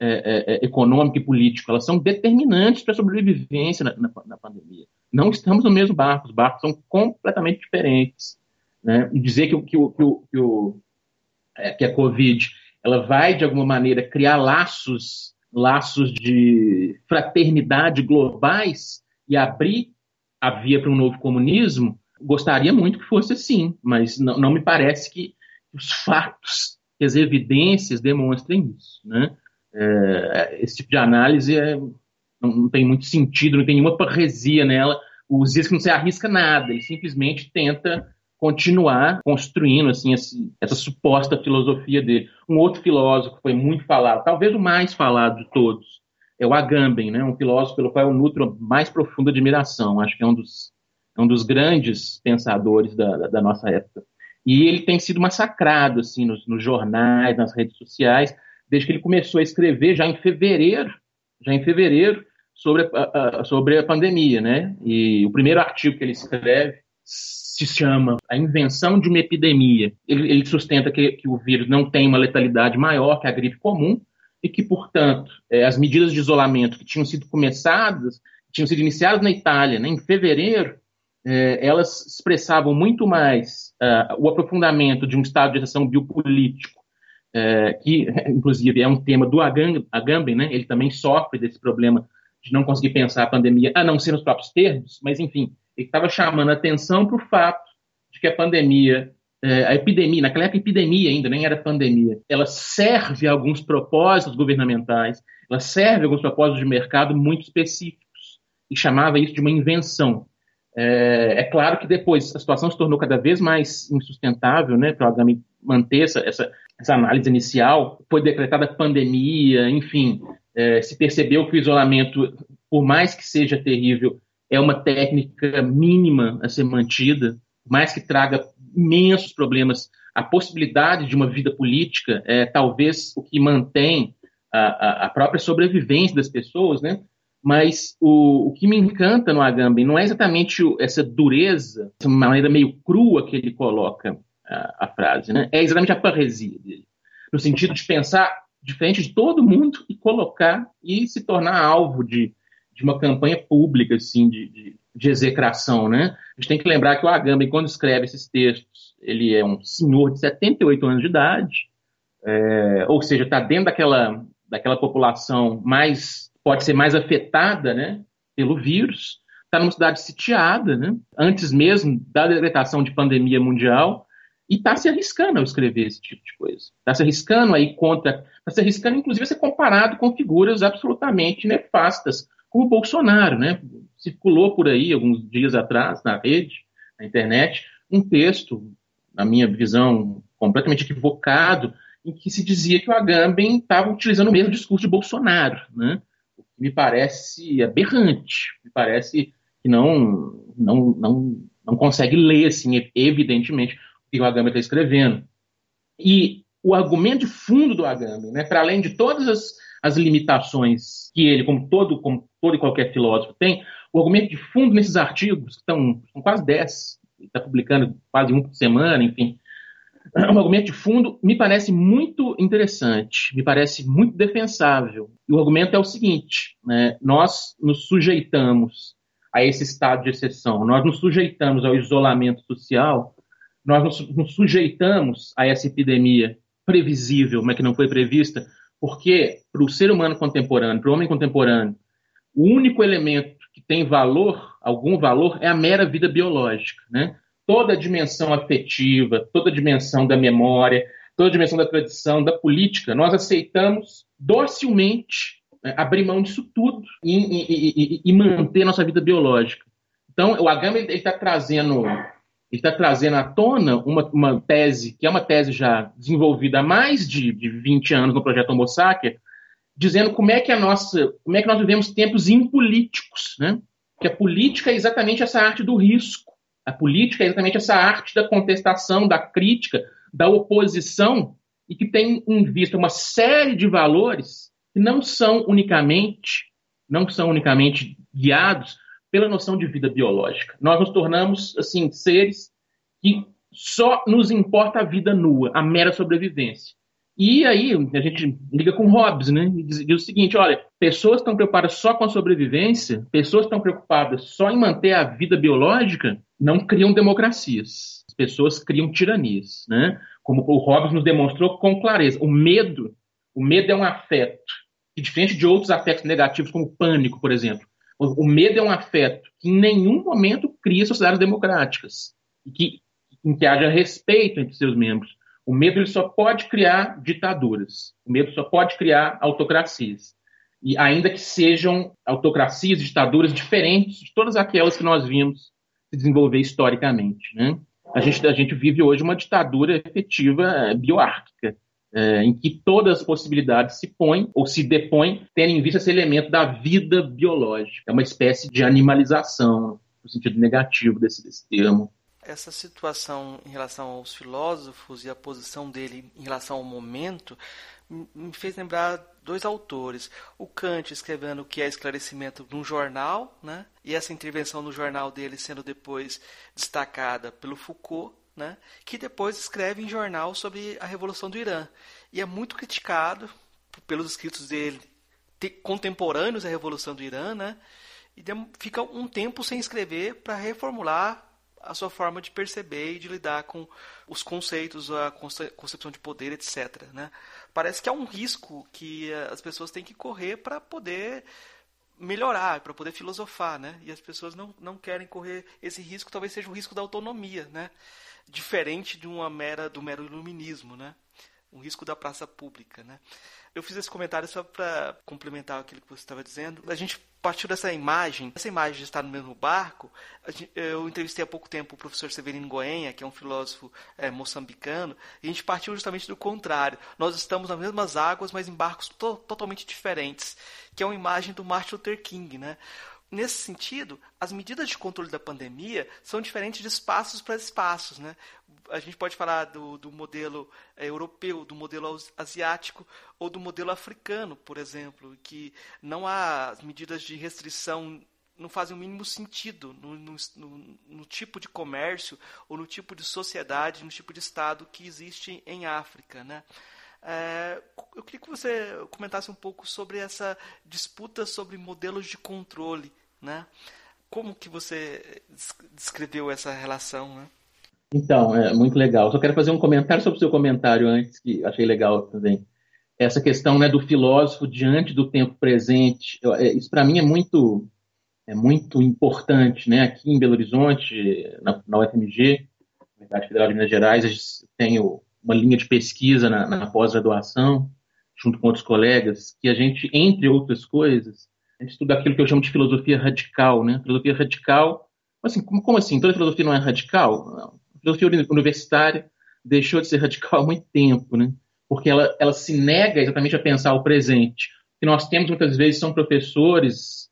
é, é, é econômico e político, elas são determinantes para a sobrevivência na, na, na, pandemia. Não estamos no mesmo barco, os barcos são completamente diferentes. Né? E dizer que, que, que, que, o, é, que a Covid ela vai, de alguma maneira, criar laços, laços de fraternidade globais e abrir a via para um novo comunismo, Gostaria muito que fosse assim, mas não, não me parece que os fatos, que as evidências demonstrem isso. Né? É, esse tipo de análise é, não, não, tem muito sentido, não tem nenhuma parresia nela. O Zizek não se arrisca nada, ele simplesmente tenta continuar construindo assim esse, essa suposta filosofia dele. Um outro filósofo foi muito falado, talvez o mais falado de todos, é o Agamben, né? um filósofo pelo qual eu nutro mais profunda admiração. Acho que é um dos é um dos grandes pensadores da, da, nossa época. E ele tem sido massacrado assim nos, nos, jornais, nas redes sociais, desde que ele começou a escrever já em fevereiro, já em fevereiro sobre a, a, sobre a pandemia, né? E o primeiro artigo que ele escreve se chama A Invenção de uma Epidemia. Ele, ele sustenta que, que, o vírus não tem uma letalidade maior que a gripe comum e que, portanto, é, as medidas de isolamento que tinham sido começadas, tinham sido iniciadas na Itália né, em fevereiro, é, elas expressavam muito mais uh, o aprofundamento de um estado de ação biopolítico, é, que, inclusive, é um tema do Agamben, né? ele também sofre desse problema de não conseguir pensar a pandemia a não ser nos próprios termos, mas enfim, ele estava chamando atenção para o fato de que a pandemia, é, a epidemia, naquela época epidemia ainda, nem era pandemia, ela serve a alguns propósitos governamentais, ela serve a alguns propósitos de mercado muito específicos, e chamava isso de uma invenção. É, é claro que depois a situação se tornou cada vez mais insustentável, né, para manter essa, essa, essa análise inicial, foi decretada pandemia, enfim, é, se percebeu que o isolamento, por mais que seja terrível, é uma técnica mínima a ser mantida, mais que traga imensos problemas, a possibilidade de uma vida política é talvez o que mantém a, a própria sobrevivência das pessoas, né? Mas o, o que me encanta no Agamben não é exatamente essa dureza, essa maneira meio crua que ele coloca a, a frase, né? É exatamente a parresia dele, no sentido de pensar diferente de todo mundo e colocar e se tornar alvo de, de uma campanha pública, assim, de, de, de, execração, né? A gente tem que lembrar que o Agamben, quando escreve esses textos, ele é um senhor de 78 anos de idade, é, ou seja, está dentro daquela, daquela população mais, pode ser mais afetada, né, pelo vírus, está numa cidade sitiada, né, antes mesmo da decretação de pandemia mundial, e está se arriscando ao escrever esse tipo de coisa. Está se arriscando aí contra. Está se arriscando, inclusive, a ser comparado com figuras absolutamente nefastas, como o Bolsonaro. Né? Circulou por aí, alguns dias atrás, na rede, na internet, um texto, na minha visão, completamente equivocado, em que se dizia que o Agamben estava utilizando o mesmo discurso de Bolsonaro. Né? O me parece aberrante, me parece que não, não, não, não consegue ler, assim, evidentemente, que o Agamben está escrevendo. E o argumento de fundo do Agamben, né, para além de todas as, as limitações que ele, como todo, como todo e qualquer filósofo tem, o argumento de fundo nesses artigos, que estão, quase 10, está publicando quase um por semana, enfim, um argumento de fundo me parece muito interessante, me parece muito defensável. E o argumento é o seguinte: né, nós nos sujeitamos a esse estado de exceção, nós nos sujeitamos ao isolamento social nós nos, nos sujeitamos a essa epidemia previsível, mas que não foi prevista, porque para o ser humano contemporâneo, para o homem contemporâneo, o único elemento que tem valor, algum valor, é a mera vida biológica. Né? Toda a dimensão afetiva, toda a dimensão da memória, toda a dimensão da tradição, da política, nós aceitamos docilmente né, abrir mão disso tudo e, e, e, e, manter nossa vida biológica. Então, o Agama está trazendo ele está trazendo à tona uma, uma, tese, que é uma tese já desenvolvida há mais de, de 20 anos no projeto Homo Sacer, dizendo como é que a nossa, como é que nós vivemos tempos impolíticos, né? Que a política é exatamente essa arte do risco. A política é exatamente essa arte da contestação, da crítica, da oposição e que tem em vista uma série de valores que não são unicamente não são unicamente guiados pela noção de vida biológica. Nós nos tornamos, assim, seres que só nos importa a vida nua, a mera sobrevivência. E aí a gente liga com Hobbes, né? E diz, diz o seguinte: olha, pessoas estão preocupadas só com a sobrevivência, pessoas estão preocupadas só em manter a vida biológica, não criam democracias. As pessoas criam tiranias, né? Como o Hobbes nos demonstrou com clareza. O medo, o medo é um afeto que diferente de outros afetos negativos, como o pânico, por exemplo, o medo é um afeto que em nenhum momento cria sociedades democráticas, que, em que haja respeito entre seus membros. O medo ele só pode criar ditaduras. O medo só pode criar autocracias. E ainda que sejam autocracias, ditaduras diferentes de todas aquelas que nós vimos se desenvolver historicamente. Né? A, gente, a gente vive hoje uma ditadura efetiva eh, bioárquica é, em que todas as possibilidades se põem ou se depõem, tendo em vista esse elemento da vida biológica. É uma espécie de animalização, no sentido negativo desse, desse termo. Essa situação em relação aos filósofos e a posição dele em relação ao momento me fez lembrar dois autores. O Kant escrevendo o que é esclarecimento num jornal, né? e essa intervenção no jornal dele sendo depois destacada pelo Foucault, né, que depois escreve em jornal sobre a Revolução do Irã. E é muito criticado pelos escritos dele contemporâneos à Revolução do Irã, né, e fica um tempo sem escrever para reformular a sua forma de perceber e de lidar com os conceitos, a concepção de poder, etc. Né? Parece que é um risco que as pessoas têm que correr para poder melhorar, para poder filosofar, né? E as pessoas não, não querem correr esse risco, talvez seja o risco da autonomia, né? Diferente de uma mera do mero iluminismo, né? Um risco da praça pública, né? Eu fiz esse comentário só para complementar aquilo que você estava dizendo. A gente partiu dessa imagem, essa imagem de estar no mesmo barco. Eu entrevistei há pouco tempo o professor Severino Goenha, que é um filósofo é, moçambicano, e a gente partiu justamente do contrário. Nós estamos nas mesmas águas, mas em barcos to totalmente diferentes, que é uma imagem do Martin Luther King, né? Nesse sentido, as medidas de controle da pandemia são diferentes de espaços para espaços. Né? A gente pode falar do, do modelo é, europeu, do modelo asiático ou do modelo africano, por exemplo, que não há as medidas de restrição não fazem o mínimo sentido no, no, no, no, tipo de comércio ou no tipo de sociedade, no tipo de Estado que existe em África. Né? É, eu queria que você comentasse um pouco sobre essa disputa sobre modelos de controle, né? Como que você descreveu essa relação, né? Então, é muito legal. Só quero fazer um comentário sobre o seu comentário antes, que achei legal também. Essa questão né, do filósofo diante do tempo presente, é, isso para mim é muito é muito importante, né? Aqui em Belo Horizonte, na, na UFMG, Universidade Federal de Minas Gerais, a gente tem o uma linha de pesquisa na, na pós-graduação, junto com outros colegas, que a gente, entre outras coisas, a gente estuda aquilo que eu chamo de filosofia radical, né? Filosofia radical, assim, como, como assim? Toda filosofia não é radical? Não. A filosofia universitária deixou de ser radical há muito tempo, né? Porque ela, ela se nega exatamente a pensar o presente. Que nós temos muitas vezes são professores,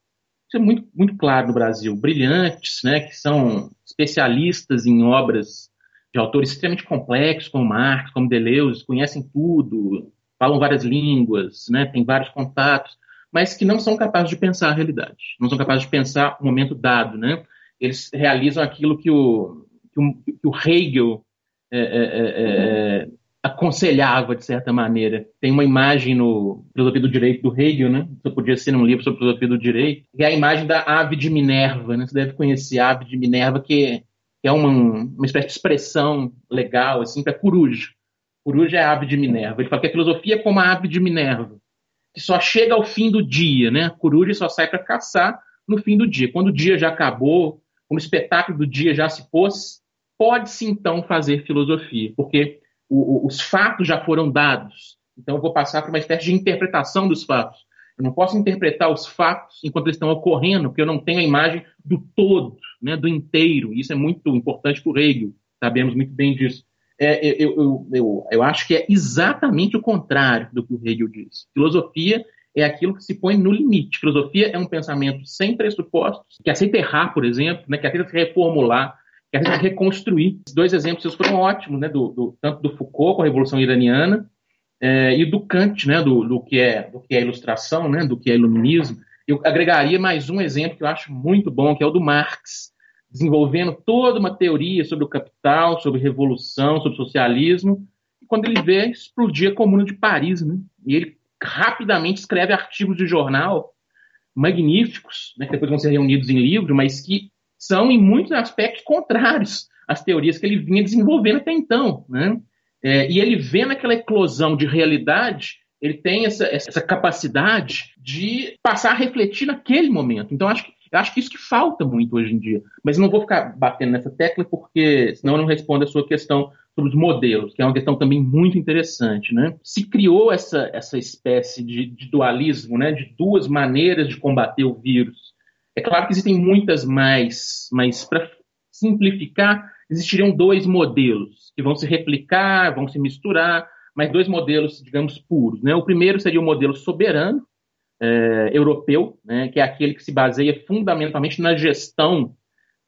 isso é muito, muito claro no Brasil, brilhantes, né? Que são especialistas em obras de autores extremamente complexos, como Marx, como Deleuze, conhecem tudo, falam várias línguas, né, têm vários contatos, mas que não são capazes de pensar a realidade, não são capazes de pensar o momento dado. Né? Eles realizam aquilo que o, que o, que o Hegel é, é, é, é aconselhava, de certa maneira. Tem uma imagem no Filosofia do Direito do Hegel, né? Isso podia ser num livro sobre filosofia do direito, que é a imagem da ave de Minerva. Né? Você deve conhecer a ave de Minerva, que que é uma, uma espécie de expressão legal assim para coruja. Coruja é a ave de Minerva. Ele fala que a filosofia é como a ave de Minerva, que só chega ao fim do dia, né? A coruja só sai para caçar no fim do dia. Quando o dia já acabou, quando o espetáculo do dia já se pôs, pode-se então fazer filosofia, porque o, o, os fatos já foram dados. Então eu vou passar para uma espécie de interpretação dos fatos. Eu não posso interpretar os fatos enquanto eles estão ocorrendo, porque eu não tenho a imagem do todo, né, do inteiro. Isso é muito importante para o Hegel, sabemos muito bem disso. É, eu, eu, eu, eu, acho que é exatamente o contrário do que o Hegel diz. Filosofia é aquilo que se põe no limite. Filosofia é um pensamento sem pressupostos, que aceita errar, por exemplo, né, que aceita se reformular, que aceita reconstruir. Esses dois exemplos foram ótimos, né, do, do, tanto do Foucault com a Revolução Iraniana, é, e do Kant, né, do, do, que é, do que é ilustração, né, do que é iluminismo. Eu agregaria mais um exemplo que eu acho muito bom, que é o do Marx, desenvolvendo toda uma teoria sobre o capital, sobre revolução, sobre socialismo, e quando ele vê, explodir a Comuna de Paris, né? E ele rapidamente escreve artigos de jornal magníficos, né, que depois vão ser reunidos em livro, mas que são, em muitos aspectos, contrários às teorias que ele vinha desenvolvendo até então, né? É, e ele vê naquela eclosão de realidade, ele tem essa, essa capacidade de passar a refletir naquele momento. Então, acho que, eu acho que isso que falta muito hoje em dia. Mas não vou ficar batendo nessa tecla, porque senão eu não respondo a sua questão sobre os modelos, que é uma questão também muito interessante. Né? Se criou essa, essa espécie de, de dualismo, né? de duas maneiras de combater o vírus. É claro que existem muitas mais, mas para simplificar, existiriam dois modelos que vão se replicar, vão se misturar, mas dois modelos, digamos, puros. Né? O primeiro seria o modelo soberano, é, europeu, né, que é aquele que se baseia fundamentalmente na gestão,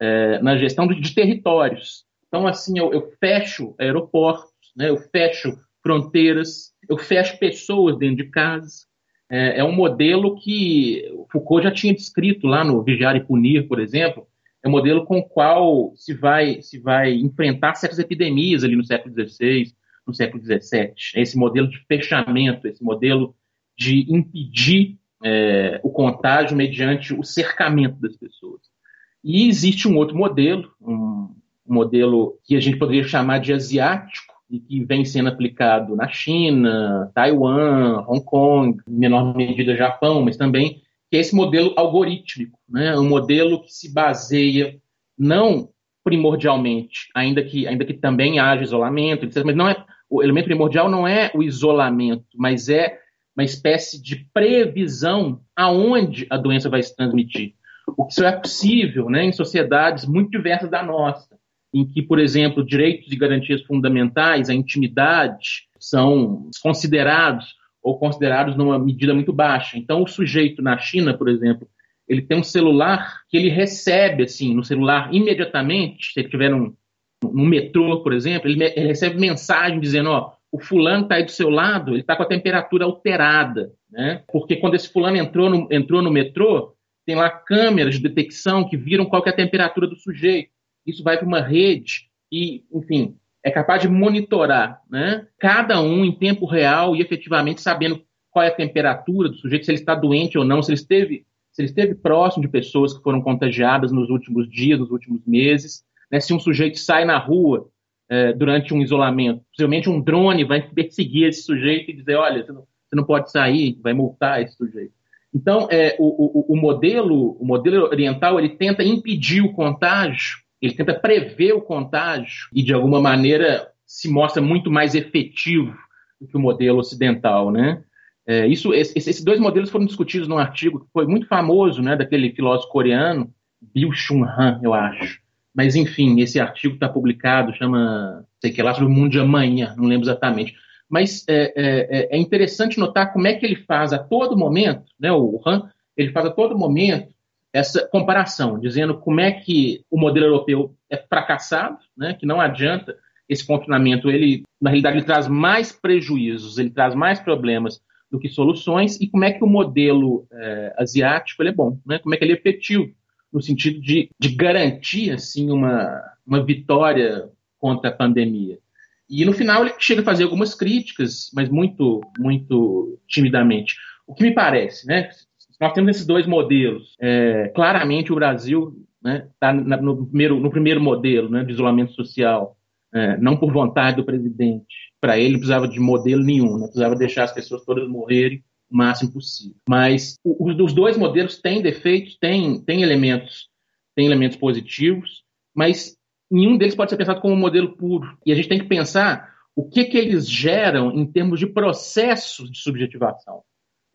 é, na gestão de, de, territórios. Então, assim, eu, eu fecho aeroportos, né, eu fecho fronteiras, eu fecho pessoas dentro de casa. É, é, um modelo que Foucault já tinha descrito lá no Vigiar e Punir, por exemplo, é um modelo com o qual se vai, se vai enfrentar certas epidemias ali no século XVI, no século XVII. É esse modelo de fechamento, esse modelo de impedir é, o contágio mediante o cercamento das pessoas. E existe um outro modelo, um, modelo que a gente poderia chamar de asiático, e que vem sendo aplicado na China, Taiwan, Hong Kong, em menor medida Japão, mas também que é esse modelo algorítmico, né? um modelo que se baseia não primordialmente, ainda que, ainda que também haja isolamento, etc., mas não é, o elemento primordial não é o isolamento, mas é uma espécie de previsão aonde a doença vai se transmitir. O que isso é possível né, em sociedades muito diversas da nossa, em que, por exemplo, direitos e garantias fundamentais, a intimidade, são considerados ou considerados numa medida muito baixa. Então, o sujeito na China, por exemplo, ele tem um celular que ele recebe, assim, no celular imediatamente, se ele estiver num, no metrô, por exemplo, ele, ele, recebe mensagem dizendo, ó, o fulano está aí do seu lado, ele está com a temperatura alterada, né? Porque quando esse fulano entrou no, entrou no metrô, tem lá câmeras de detecção que viram qual é a temperatura do sujeito. Isso vai para uma rede e, enfim, é capaz de monitorar né, cada um em tempo real e efetivamente sabendo qual é a temperatura do sujeito, se ele está doente ou não, se ele esteve, se ele esteve próximo de pessoas que foram contagiadas nos últimos dias, nos últimos meses, né, se um sujeito sai na rua é, durante um isolamento, possivelmente um drone vai perseguir esse sujeito e dizer, olha, você não, você não pode sair, vai multar esse sujeito. Então, é, o, o, o, modelo, o modelo oriental ele tenta impedir o contágio ele tenta prever o contágio e, de alguma maneira, se mostra muito mais efetivo do que o modelo ocidental, né? É, isso, esses dois modelos foram discutidos num artigo que foi muito famoso, né, daquele filósofo coreano, Chun Han, eu acho. Mas, enfim, esse artigo está publicado, chama, sei que lá, sobre o mundo de amanhã, não lembro exatamente. Mas é, é, é, é interessante notar como é que ele faz a todo momento, né, o Han, ele faz a todo momento essa comparação, dizendo como é que o modelo europeu é fracassado, né, que não adianta esse confinamento, ele na realidade ele traz mais prejuízos, ele traz mais problemas do que soluções, e como é que o modelo é, asiático é bom, né, como é que ele é efetivo, no sentido de, de garantir assim, uma, uma vitória contra a pandemia. E no final ele chega a fazer algumas críticas, mas muito, muito timidamente. O que me parece, né? nós temos esses dois modelos. É, claramente, o Brasil está né, tá no, primeiro, no primeiro modelo né, de isolamento social, é, não por vontade do presidente. Para ele, não precisava de modelo nenhum, né, precisava deixar as pessoas todas morrerem o máximo possível. Mas os dois modelos têm defeitos, têm, têm elementos, têm elementos positivos, mas nenhum deles pode ser pensado como um modelo puro. E a gente tem que pensar o que, que eles geram em termos de processos de subjetivação.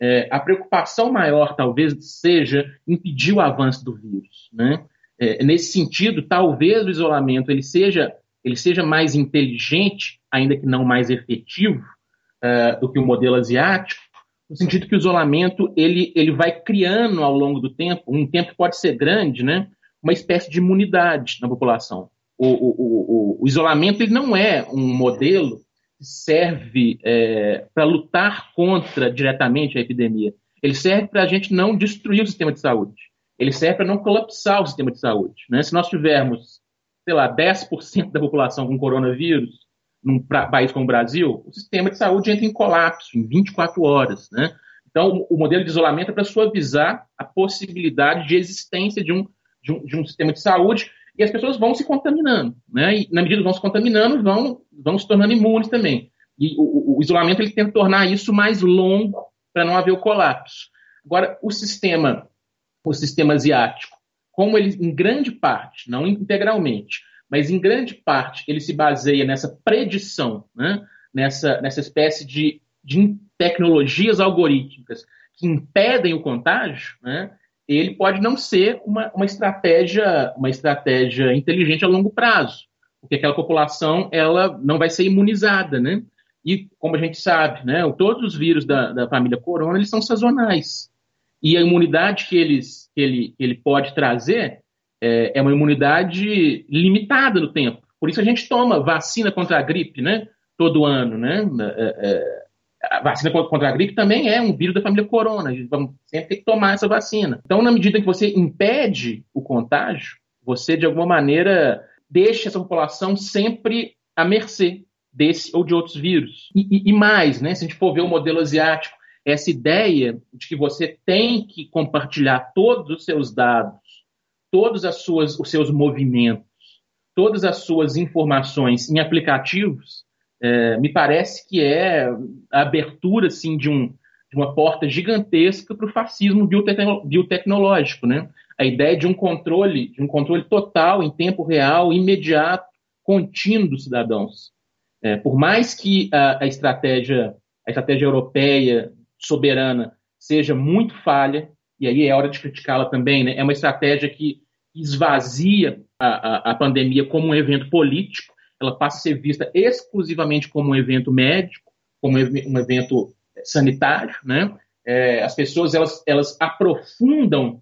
É, a preocupação maior, talvez, seja impedir o avanço do vírus. Né? É, nesse sentido, talvez o isolamento ele seja, ele seja mais inteligente, ainda que não mais efetivo, uh, do que o modelo asiático, no sentido que o isolamento ele, ele vai criando ao longo do tempo, um tempo que pode ser grande, né, uma espécie de imunidade na população. O, o, o, o isolamento ele não é um modelo serve é, para lutar contra diretamente a epidemia. Ele serve para a gente não destruir o sistema de saúde. Ele serve para não colapsar o sistema de saúde. Né? Se nós tivermos, sei lá, 10% da população com coronavírus num país como o Brasil, o sistema de saúde entra em colapso em 24 horas. Né? Então, o modelo de isolamento é para suavizar a possibilidade de existência de um, de um, de um sistema de saúde e as pessoas vão se contaminando, né? E na medida que vão se contaminando, vão, vão se tornando imunes também. E o, o isolamento ele tenta tornar isso mais longo para não haver o colapso. Agora, o sistema, o sistema asiático, como ele, em grande parte, não integralmente, mas em grande parte, ele se baseia nessa predição, né? nessa, nessa espécie de, de tecnologias algorítmicas que impedem o contágio, né? ele pode não ser uma, uma, estratégia, uma estratégia inteligente a longo prazo, porque aquela população ela não vai ser imunizada, né? E como a gente sabe, né, todos os vírus da, da família corona eles são sazonais e a imunidade que, eles, que, ele, ele pode trazer é, é uma imunidade limitada no tempo. Por isso a gente toma vacina contra a gripe, né? Todo ano, né? É, é, a vacina contra a gripe também é um vírus da família corona. A gente sempre ter que tomar essa vacina. Então, na medida que você impede o contágio, você, de alguma maneira, deixa essa população sempre à mercê desse ou de outros vírus. E, e, e mais, né, se a gente for ver o modelo asiático, essa ideia de que você tem que compartilhar todos os seus dados, todos as suas, os seus movimentos, todas as suas informações em aplicativos, é, me parece que é a abertura assim, de, um, de uma porta gigantesca para o fascismo biotecnológico, né? A ideia de um controle, de um controle total, em tempo real, imediato, contínuo dos cidadãos. É, por mais que a, a, estratégia, a estratégia europeia soberana seja muito falha, e aí é hora de criticá-la também, né? É uma estratégia que esvazia a, a, a pandemia como um evento político, ela passa a ser vista exclusivamente como um evento médico, como um evento sanitário, né? É, as pessoas elas, elas aprofundam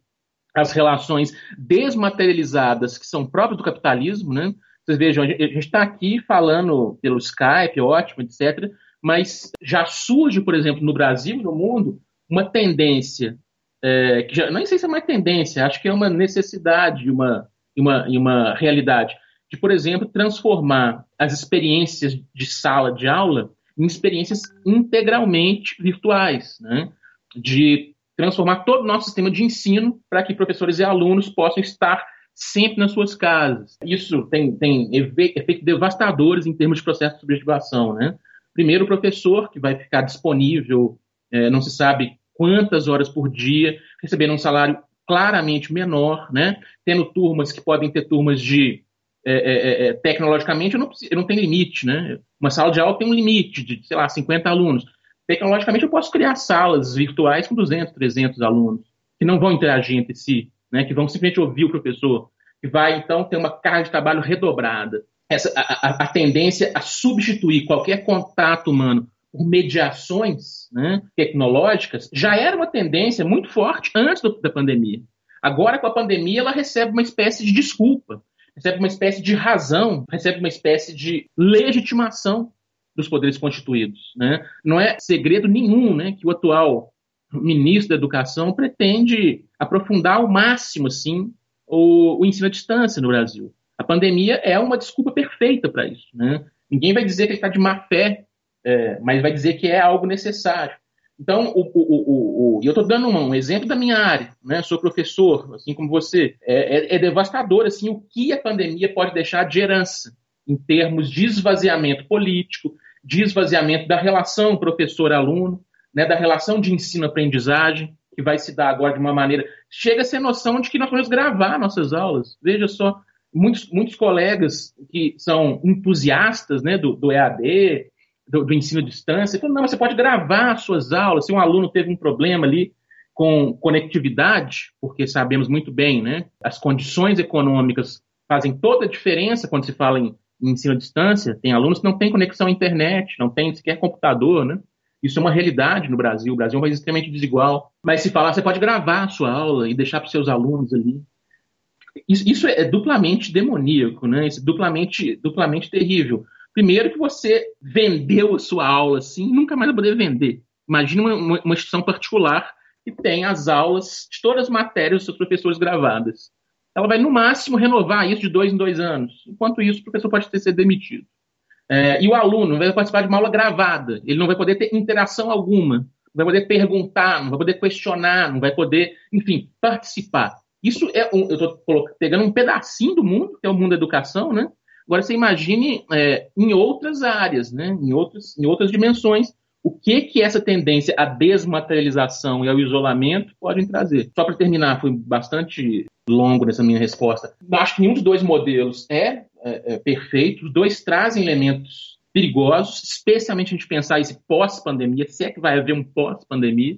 as relações desmaterializadas que são próprias do capitalismo, né? Vocês vejam, a gente está aqui falando pelo Skype, ótimo, etc. Mas já surge, por exemplo, no Brasil e no mundo, uma tendência é, que já, nem sei se é uma tendência, acho que é uma necessidade, uma, uma, uma realidade, de, por exemplo, transformar as experiências de sala de aula em experiências integralmente virtuais, né? de transformar todo o nosso sistema de ensino para que professores e alunos possam estar sempre nas suas casas. Isso tem, tem efeitos devastadores em termos de processo de subjetivação. Né? Primeiro, o professor, que vai ficar disponível, é, não se sabe quantas horas por dia, recebendo um salário claramente menor, né? tendo turmas que podem ter turmas de. É, é, é, é tecnologicamente, eu não, eu não tenho limite. Né? Uma sala de aula tem um limite de, sei lá, 50 alunos. Tecnologicamente, eu posso criar salas virtuais com 200, 300 alunos, que não vão interagir entre si, né? que vão simplesmente ouvir o professor, que vai, então, ter uma carga de trabalho redobrada. Essa, a, a, a tendência a substituir qualquer contato humano por mediações né, tecnológicas já era uma tendência muito forte antes do, da pandemia. Agora, com a pandemia, ela recebe uma espécie de desculpa, recebe uma espécie de razão, recebe uma espécie de legitimação dos poderes constituídos. Né? Não é segredo nenhum né, que o atual ministro da Educação pretende aprofundar ao máximo assim, o, o ensino à distância no Brasil. A pandemia é uma desculpa perfeita para isso. Né? Ninguém vai dizer que ele está de má fé é, mas vai dizer que é algo necessário. Então, o, o, o, eu estou dando um, exemplo da minha área, né? Sou professor, assim como você. É, é, é, devastador assim o que a pandemia pode deixar de herança em termos de esvaziamento político, de esvaziamento da relação professor-aluno, né? Da relação de ensino-aprendizagem que vai se dar agora de uma maneira chega a ser noção de que nós podemos gravar nossas aulas. Veja só, muitos, muitos colegas que são entusiastas, né? Do, do EAD do, do ensino à distância. Falou, não, você pode gravar suas aulas. Se um aluno teve um problema ali com conectividade, porque sabemos muito bem, né? As condições econômicas fazem toda a diferença quando se fala em, em ensino à distância. Tem alunos que não têm conexão à internet, não têm sequer computador, né? Isso é uma realidade no Brasil. O Brasil é um país extremamente desigual. Mas se falar, você pode gravar a sua aula e deixar para os seus alunos ali. Isso, isso é duplamente demoníaco, né? Isso é duplamente, duplamente terrível. Primeiro que você vendeu a sua aula assim, nunca mais vai poder vender. Imagina uma, uma, instituição particular que tem as aulas de todas as matérias dos seus professores gravadas. Ela vai, no máximo, renovar isso de dois em dois anos. Enquanto isso, o professor pode ter sido demitido. É, e o aluno vai participar de uma aula gravada. Ele não vai poder ter interação alguma. Não vai poder perguntar, não vai poder questionar, não vai poder, enfim, participar. Isso é eu estou pegando um pedacinho do mundo, que é o mundo da educação, né? Agora você imagine é, em outras áreas, né, em, outras, em outras dimensões, o que que essa tendência à desmaterialização e ao isolamento podem trazer. Só para terminar, fui bastante longo nessa minha resposta. Acho que nenhum dos dois modelos é, é, é perfeito. Os dois trazem elementos perigosos, especialmente a gente pensar esse pós-pandemia, se é que vai haver um pós-pandemia,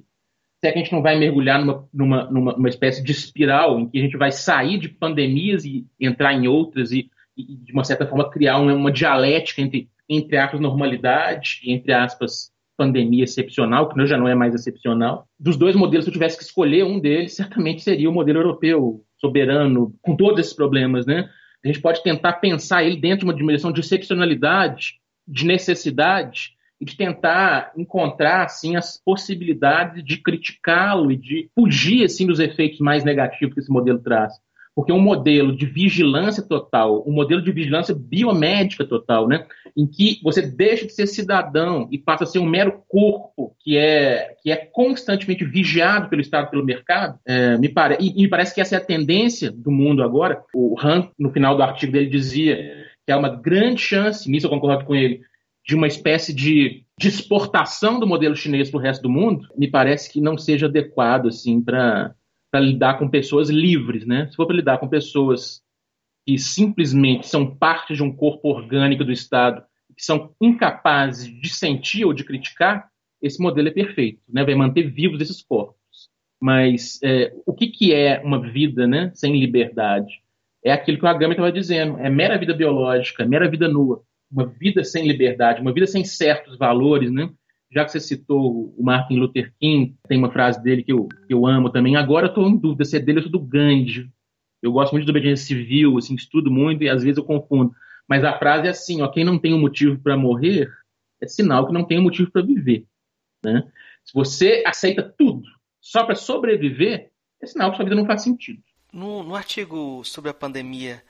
se é que a gente não vai mergulhar numa, numa, numa, numa espécie de espiral em que a gente vai sair de pandemias e entrar em outras e e, de uma certa forma, criar uma, uma dialética entre, entre aspas, normalidade e, entre aspas, pandemia excepcional, que já não é mais excepcional. Dos dois modelos, se eu tivesse que escolher um deles, certamente seria o modelo europeu, soberano, com todos esses problemas, né? A gente pode tentar pensar ele dentro de uma dimensão de excepcionalidade, de necessidade, e de tentar encontrar assim as possibilidades de criticá-lo e de fugir assim dos efeitos mais negativos que esse modelo traz porque um modelo de vigilância total, um modelo de vigilância biomédica total, né, em que você deixa de ser cidadão e passa a ser um mero corpo que é, que é constantemente vigiado pelo Estado, pelo mercado, é, me, pare, e, me parece que essa é a tendência do mundo agora. O Han, no final do artigo dele, dizia que há uma grande chance, nisso eu concordo com ele, de uma espécie de, de exportação do modelo chinês para o resto do mundo, me parece que não seja adequado assim para lidar com pessoas livres, né? Se for para lidar com pessoas que simplesmente são parte de um corpo orgânico do Estado, que são incapazes de sentir ou de criticar, esse modelo é perfeito, né? Vai manter vivos esses corpos. Mas é, o que, que é uma vida, né, sem liberdade? É aquilo que o Agami estava dizendo: é mera vida biológica, mera vida nua uma vida sem liberdade, uma vida sem certos valores, né? Já que você citou o Martin Luther King, tem uma frase dele que eu, que eu amo também. Agora eu estou em dúvida se é dele ou se é do Gandhi. Eu gosto muito de obediência civil, assim, estudo muito e às vezes eu confundo. Mas a frase é assim: ó, quem não tem um motivo para morrer é sinal que não tem um motivo para viver. Né? Se você aceita tudo só para sobreviver, é sinal que sua vida não faz sentido. No, no artigo sobre a pandemia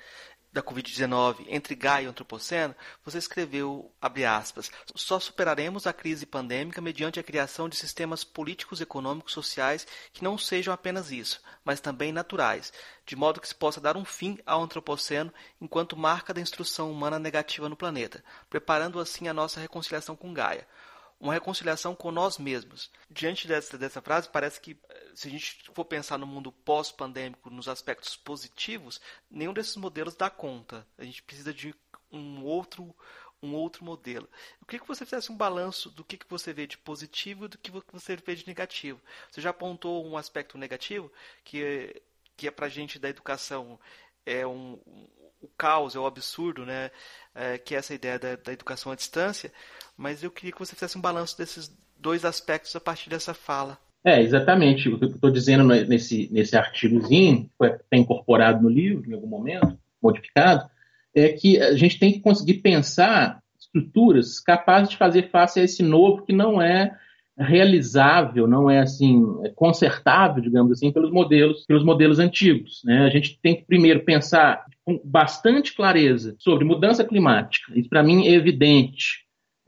da Covid-19 entre Gaia e o Antropoceno, você escreveu, abre aspas, só superaremos a crise pandêmica mediante a criação de sistemas políticos, econômicos, sociais que não sejam apenas isso, mas também naturais, de modo que se possa dar um fim ao Antropoceno enquanto marca da instrução humana negativa no planeta, preparando assim a nossa reconciliação com Gaia uma reconciliação com nós mesmos. Diante dessa, dessa frase, parece que eh, se a gente for pensar no mundo pós-pandêmico, nos aspectos positivos, nenhum desses modelos dá conta. A gente precisa de um outro um outro modelo. Eu queria que você fizesse um balanço do que, que você vê de positivo e do que você vê de negativo. Você já apontou um aspecto negativo, que, que é para a gente da educação é um, o caos, é o absurdo, né? É, que é essa ideia da, da, educação à distância. Mas eu queria que você fizesse um balanço desses dois aspectos a partir dessa fala. É, exatamente. O que eu estou dizendo nesse, nesse artigozinho, que foi incorporado no livro em algum momento, modificado, é que a gente tem que conseguir pensar estruturas capazes de fazer face a esse novo que não é realizável, não é assim é consertável, digamos assim, pelos modelos, pelos modelos antigos. Né? A gente tem que primeiro pensar com bastante clareza sobre mudança climática. Isso para mim é evidente.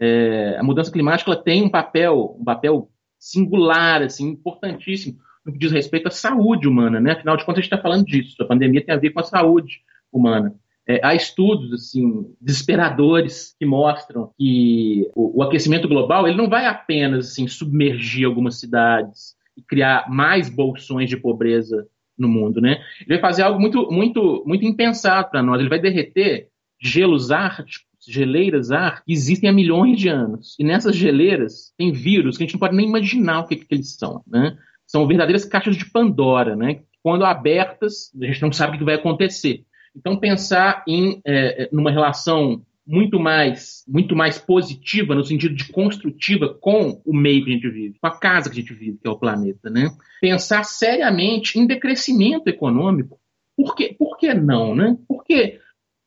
É, a mudança climática ela tem um papel, um papel singular, assim, importantíssimo no que diz respeito à saúde humana, né? Afinal de contas, a gente está falando disso. A pandemia tem a ver com a saúde humana. É, há estudos assim desesperadores que mostram que o, o, aquecimento global ele não vai apenas assim submergir algumas cidades e criar mais bolsões de pobreza no mundo, né? Ele vai fazer algo muito muito muito impensado para nós. Ele vai derreter gelos árticos, geleiras que existem há milhões de anos. E nessas geleiras tem vírus que a gente não pode nem imaginar o que, que eles são, né? São verdadeiras caixas de Pandora, né? Quando abertas, a gente não sabe o que vai acontecer. Então, pensar em é, numa relação muito mais, muito mais positiva, no sentido de construtiva com o meio que a gente vive, com a casa que a gente vive, que é o planeta. Né? Pensar seriamente em decrescimento econômico. Por, quê? Por que não? Né? Por que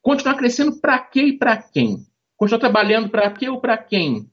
continuar crescendo para quê e para quem? Continuar trabalhando para quê ou para quem?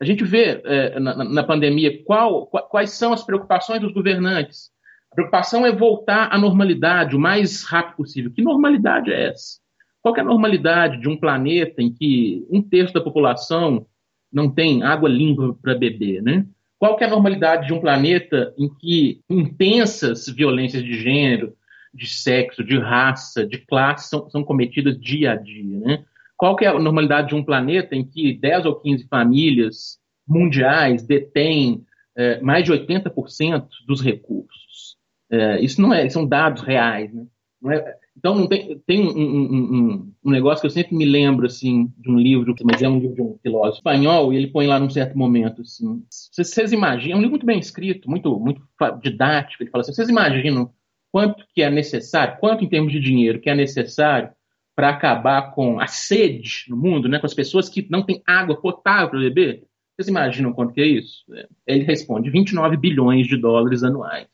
A gente vê é, na, na, pandemia qual, quais são as preocupações dos governantes. A preocupação é voltar à normalidade o mais rápido possível. Que normalidade é essa? Qual é a normalidade de um planeta em que um terço da população não tem água limpa para beber, né? Qual é a normalidade de um planeta em que intensas violências de gênero, de sexo, de raça, de classe são, são cometidas dia a dia, né? Qual é a normalidade de um planeta em que 10 ou 15 famílias mundiais detêm é, mais de 80% dos recursos? É, isso não é, são dados reais, né? É, então não tem, tem um, um, um, um, negócio que eu sempre me lembro assim de um livro, mas é um livro de um filósofo espanhol e ele põe lá num certo momento assim, vocês imaginam, é um livro muito bem escrito, muito muito didático, ele fala assim, vocês imaginam quanto que é necessário, quanto em termos de dinheiro que é necessário para acabar com a sede no mundo, né, com as pessoas que não têm água potável para beber? Vocês imaginam quanto que é isso? Ele responde 29 bilhões de dólares anuais.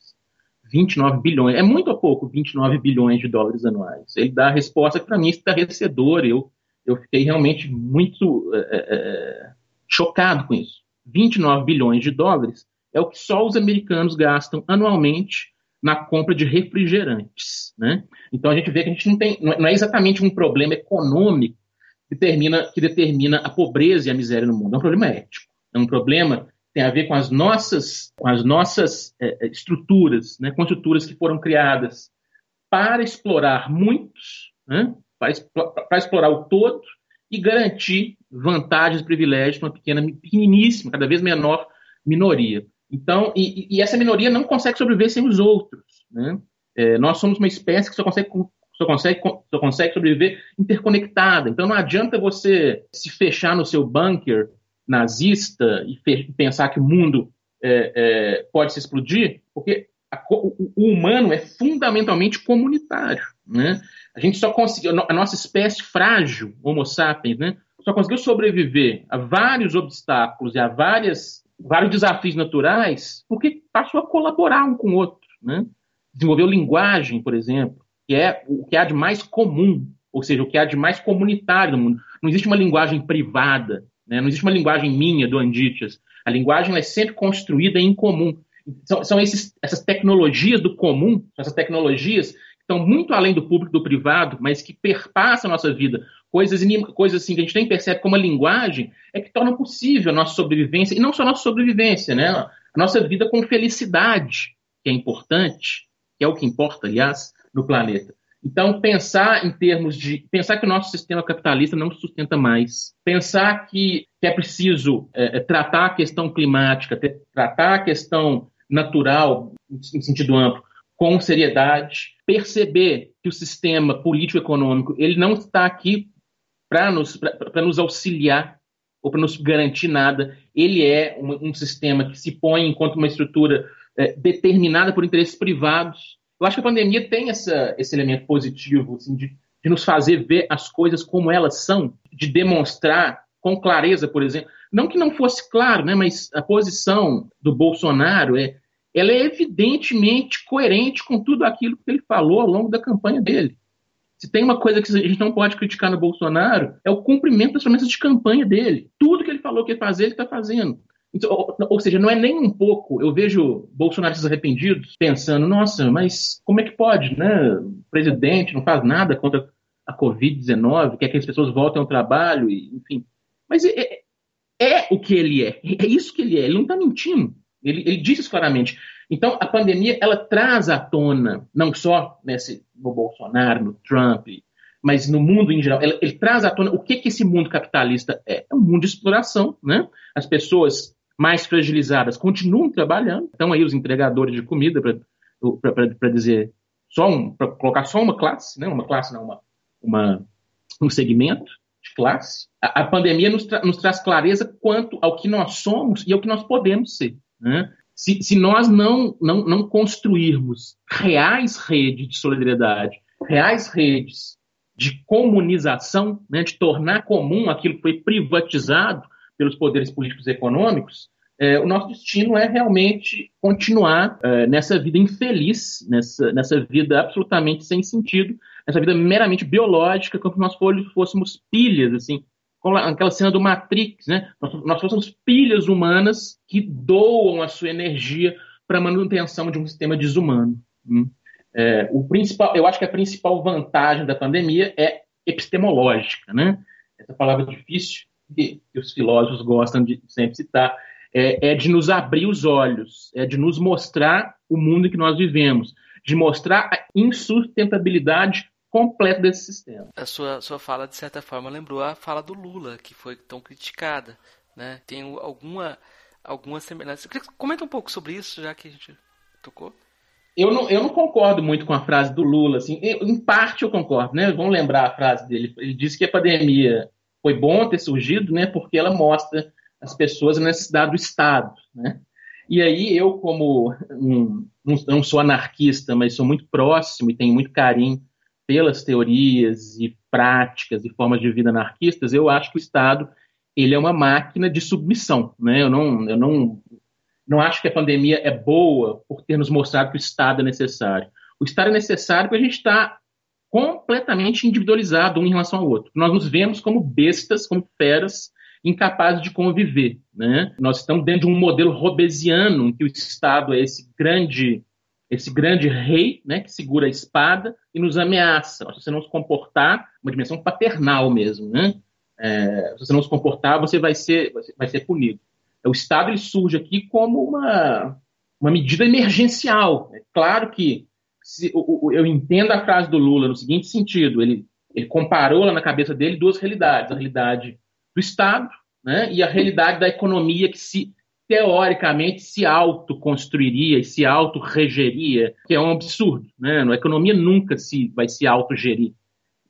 29 bilhões. É muito ou pouco 29 bilhões de dólares anuais? Ele dá a resposta que para mim é estarrecedora. Eu, eu fiquei realmente muito é, é, é chocado com isso. 29 bilhões de dólares é o que só os americanos gastam anualmente na compra de refrigerantes. Né? Então a gente vê que a gente não tem, não é exatamente um problema econômico que determina, que determina a pobreza e a miséria no mundo, é um problema ético, é um problema tem a ver com as nossas, com as nossas é, é estruturas, né, com estruturas que foram criadas para explorar muitos, né, para, para, explorar o todo, que garantir vantagens e privilégios para uma pequena, pequeniníssima, cada vez menor minoria. Então, e, e, essa minoria não consegue sobreviver sem os outros. Né? É, nós somos uma espécie que só consegue, só, consegue, só consegue sobreviver interconectada. Então, não adianta você se fechar no seu bunker nazista e pensar que o mundo é, é, pode se explodir, porque a, o, o, humano é fundamentalmente comunitário. Né? A gente só conseguiu, a nossa espécie frágil, Homo sapiens, né, só conseguiu sobreviver a vários obstáculos e a várias, vários desafios naturais porque passou a colaborar um com o outro. Né? Desenvolveu linguagem, por exemplo, que é o que há de mais comum, ou seja, o que há de mais comunitário no mundo. Não existe uma linguagem privada, né? não existe uma linguagem minha do Anditias. A linguagem é sempre construída em comum. São, são esses, essas tecnologias do comum, essas tecnologias que estão muito além do público do privado, mas que perpassam a nossa vida. Coisas, coisas assim que a gente nem percebe como a linguagem é que tornam possível a nossa sobrevivência, e não só a nossa sobrevivência, né? a nossa vida com felicidade, que é importante, que é o que importa, aliás, no planeta. Então, pensar em termos de. Pensar que o nosso sistema capitalista não sustenta mais. Pensar que, que é preciso é, é tratar a questão climática, tratar a questão natural, em sentido amplo, com seriedade. Perceber que o sistema político-econômico ele não está aqui para nos, nos auxiliar ou para nos garantir nada. Ele é um, um, sistema que se põe enquanto uma estrutura é, determinada por interesses privados eu acho que a pandemia tem essa, esse elemento positivo, assim, de, de nos fazer ver as coisas como elas são, de demonstrar com clareza, por exemplo. Não que não fosse claro, né, mas a posição do Bolsonaro é, ela é evidentemente coerente com tudo aquilo que ele falou ao longo da campanha dele. Se tem uma coisa que a gente não pode criticar no Bolsonaro, é o cumprimento das promessas de campanha dele. Tudo que ele falou que ia fazer, ele está fazendo. Então, ou, seja, não é nem um pouco. Eu vejo bolsonaristas arrependidos pensando: nossa, mas como é que pode, né? O presidente não faz nada contra a Covid-19, quer que as pessoas voltem ao trabalho, e, enfim. Mas é, é, é, o que ele é. É isso que ele é. Ele não está mentindo. Ele, ele disse isso claramente. Então, a pandemia ela traz à tona, não só nesse, no Bolsonaro, no Trump, mas no mundo em geral, ele, ele traz à tona o que, que esse mundo capitalista é. É um mundo de exploração, né? As pessoas mais fragilizadas continuam trabalhando. Então aí os entregadores de comida para dizer só um, para colocar só uma classe, né? Uma classe não, uma, uma um segmento de classe. A, a pandemia nos, tra nos, traz clareza quanto ao que nós somos e ao que nós podemos ser. Né? Se, se nós não, não, não construirmos reais redes de solidariedade, reais redes de comunização, né, de tornar comum aquilo que foi privatizado, pelos poderes políticos e econômicos, é, o nosso destino é realmente continuar é, nessa vida infeliz, nessa, nessa vida absolutamente sem sentido, nessa vida meramente biológica, como se nós fôssemos pilhas, assim, aquela cena do Matrix, né? Nós, nós fôssemos pilhas humanas que doam a sua energia para a manutenção de um sistema desumano. Hum? É, o principal, eu acho que a principal vantagem da pandemia é epistemológica, né? Essa palavra difícil, que, que os filósofos gostam de sempre citar, é, é, de nos abrir os olhos, é de nos mostrar o mundo em que nós vivemos, de mostrar a insustentabilidade completa desse sistema. A sua, sua fala, de certa forma, lembrou a fala do Lula, que foi tão criticada. Né? Tem alguma, alguma semelhança. Comenta um pouco sobre isso, já que a gente tocou. Eu não, eu não concordo muito com a frase do Lula. Assim, eu, em parte eu concordo. Né? Vamos lembrar a frase dele. Ele disse que a pandemia foi bom ter surgido, né, porque ela mostra as pessoas a necessidade do Estado, né? E aí eu, como um, não sou anarquista, mas sou muito próximo e tenho muito carinho pelas teorias e práticas e formas de vida anarquistas, eu acho que o Estado ele é uma máquina de submissão, né? Eu não, eu não, não acho que a pandemia é boa por ter nos mostrado que o Estado é necessário. O Estado é necessário porque a gente está completamente individualizado um em relação ao outro. Nós nos vemos como bestas, como feras, incapazes de conviver. Né? Nós estamos dentro de um modelo robesiano, em que o Estado é esse grande, esse grande rei né, que segura a espada e nos ameaça. Se você não se comportar, uma dimensão paternal mesmo. Né? É, se você não se comportar, você vai ser, vai ser punido. O Estado ele surge aqui como uma, uma medida emergencial. É claro que se, eu entendo a frase do Lula no seguinte sentido: ele, ele comparou lá na cabeça dele duas realidades: a realidade do Estado né, e a realidade da economia que se teoricamente se autoconstruiria e se autorregeria, que é um absurdo. Né? A economia nunca se vai se autogerir.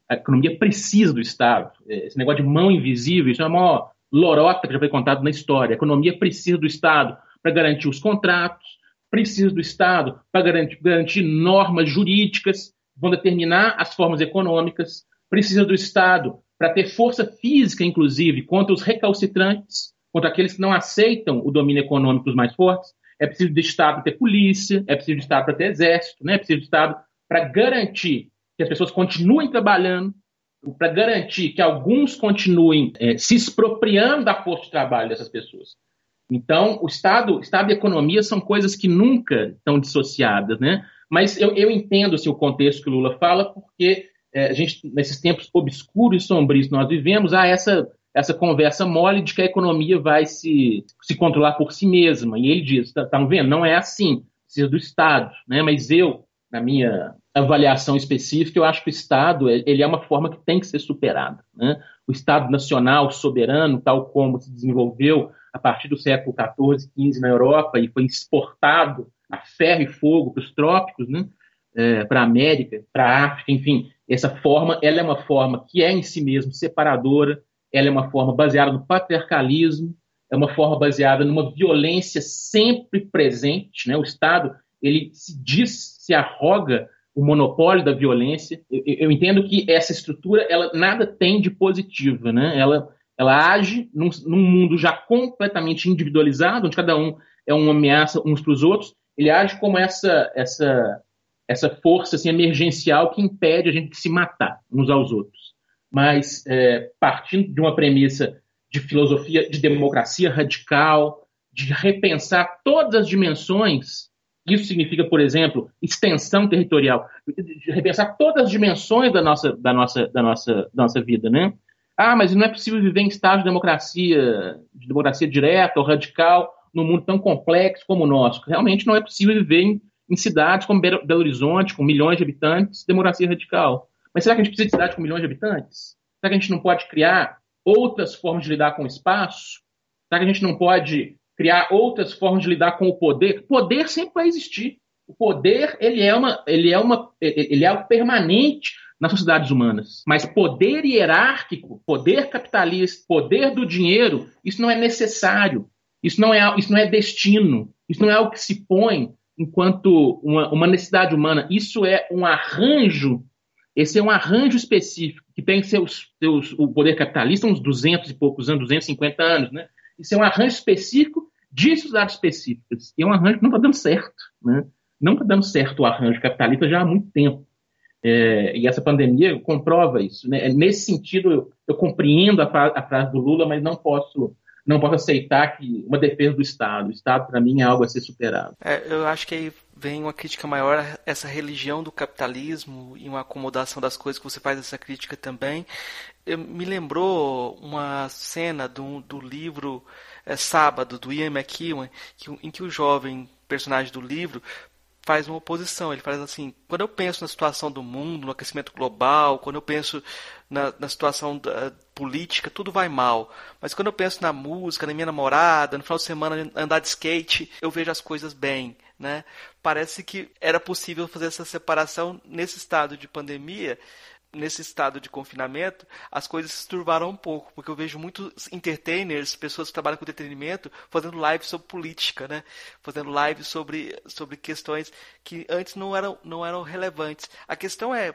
A economia precisa do Estado. Esse negócio de mão invisível, isso é a maior lorota que já foi contado na história. A economia precisa do Estado para garantir os contratos, precisa do Estado para garantir, garantir normas jurídicas que vão determinar as formas econômicas, precisa do Estado para ter força física, inclusive, contra os recalcitrantes, contra aqueles que não aceitam o domínio econômico dos mais fortes. É preciso do Estado ter polícia, é preciso do Estado para ter exército, né? é preciso do Estado para garantir que as pessoas continuem trabalhando, para garantir que alguns continuem é, se expropriando da força de trabalho dessas pessoas. Então, o Estado, Estado e economia são coisas que nunca estão dissociadas, né? Mas eu, eu entendo assim, o contexto que o Lula fala, porque é, a gente, nesses tempos obscuros e sombrios que nós vivemos, há essa, essa conversa mole de que a economia vai se, se controlar por si mesma. E ele diz, estão tá, vendo? Não é assim, precisa do Estado. Né? Mas eu, na minha avaliação específica, eu acho que o Estado ele é uma forma que tem que ser superada. Né? O Estado nacional, soberano, tal como se desenvolveu a partir do século XIV, XV na Europa e foi exportado a ferro e fogo para os trópicos, né? É, para a América, para a África, enfim, essa forma, ela é uma forma que é em si mesmo separadora, ela é uma forma baseada no patriarcalismo, é uma forma baseada numa violência sempre presente, né? O Estado, ele se diz, se arroga o monopólio da violência. Eu, eu, entendo que essa estrutura ela nada tem de positiva, né? Ela, ela age num, num, mundo já completamente individualizado, onde cada um é uma ameaça uns para os outros. Ele age como essa essa essa força assim, emergencial que impede a gente de se matar uns aos outros. Mas é, partindo de uma premissa de filosofia de democracia radical, de repensar todas as dimensões isso significa, por exemplo, extensão territorial, repensar todas as dimensões da nossa, da nossa, da nossa, da nossa vida, né? Ah, mas não é possível viver em estado de democracia, de democracia direta ou radical, num mundo tão complexo como o nosso. Realmente não é possível viver em, em cidades como Belo Horizonte, com milhões de habitantes, democracia radical. Mas será que a gente precisa de cidades com milhões de habitantes? Será que a gente não pode criar outras formas de lidar com o espaço? Será que a gente não pode criar outras formas de lidar com o poder. Poder sempre vai existir. O poder ele é uma, ele é uma, ele é algo permanente nas sociedades humanas. Mas poder hierárquico, poder capitalista, poder do dinheiro, isso não é necessário. Isso não é, isso não é destino. Isso não é algo que se põe enquanto uma, uma necessidade humana. Isso é um arranjo. Esse é um arranjo específico que tem seus, seus o poder capitalista uns 200 e poucos anos, 250 anos, né? Isso é um arranjo específico de sociedades específicas. E é um arranjo que não está dando certo. Né? Não está dando certo o arranjo capitalista já há muito tempo. É, e essa pandemia comprova isso. Né? Nesse sentido, eu, eu compreendo a, a, frase do Lula, mas não posso, não posso aceitar que uma defesa do Estado. O Estado, para mim, é algo a ser superado. É, eu acho que aí vem uma crítica maior a essa religião do capitalismo e uma acomodação das coisas que você faz essa crítica também. Eu, me lembrou uma cena do, do livro é, Sábado, do Ian McEwan, que, em que o jovem personagem do livro faz uma oposição. Ele faz assim: quando eu penso na situação do mundo, no aquecimento global, quando eu penso na, na situação da, política, tudo vai mal. Mas quando eu penso na música, na minha namorada, no final de semana andar de skate, eu vejo as coisas bem. Né? Parece que era possível fazer essa separação nesse estado de pandemia nesse estado de confinamento, as coisas se turbaram um pouco, porque eu vejo muitos entertainers, pessoas que trabalham com entretenimento, fazendo lives sobre política, né? Fazendo lives sobre, sobre questões que antes não eram, não eram relevantes. A questão é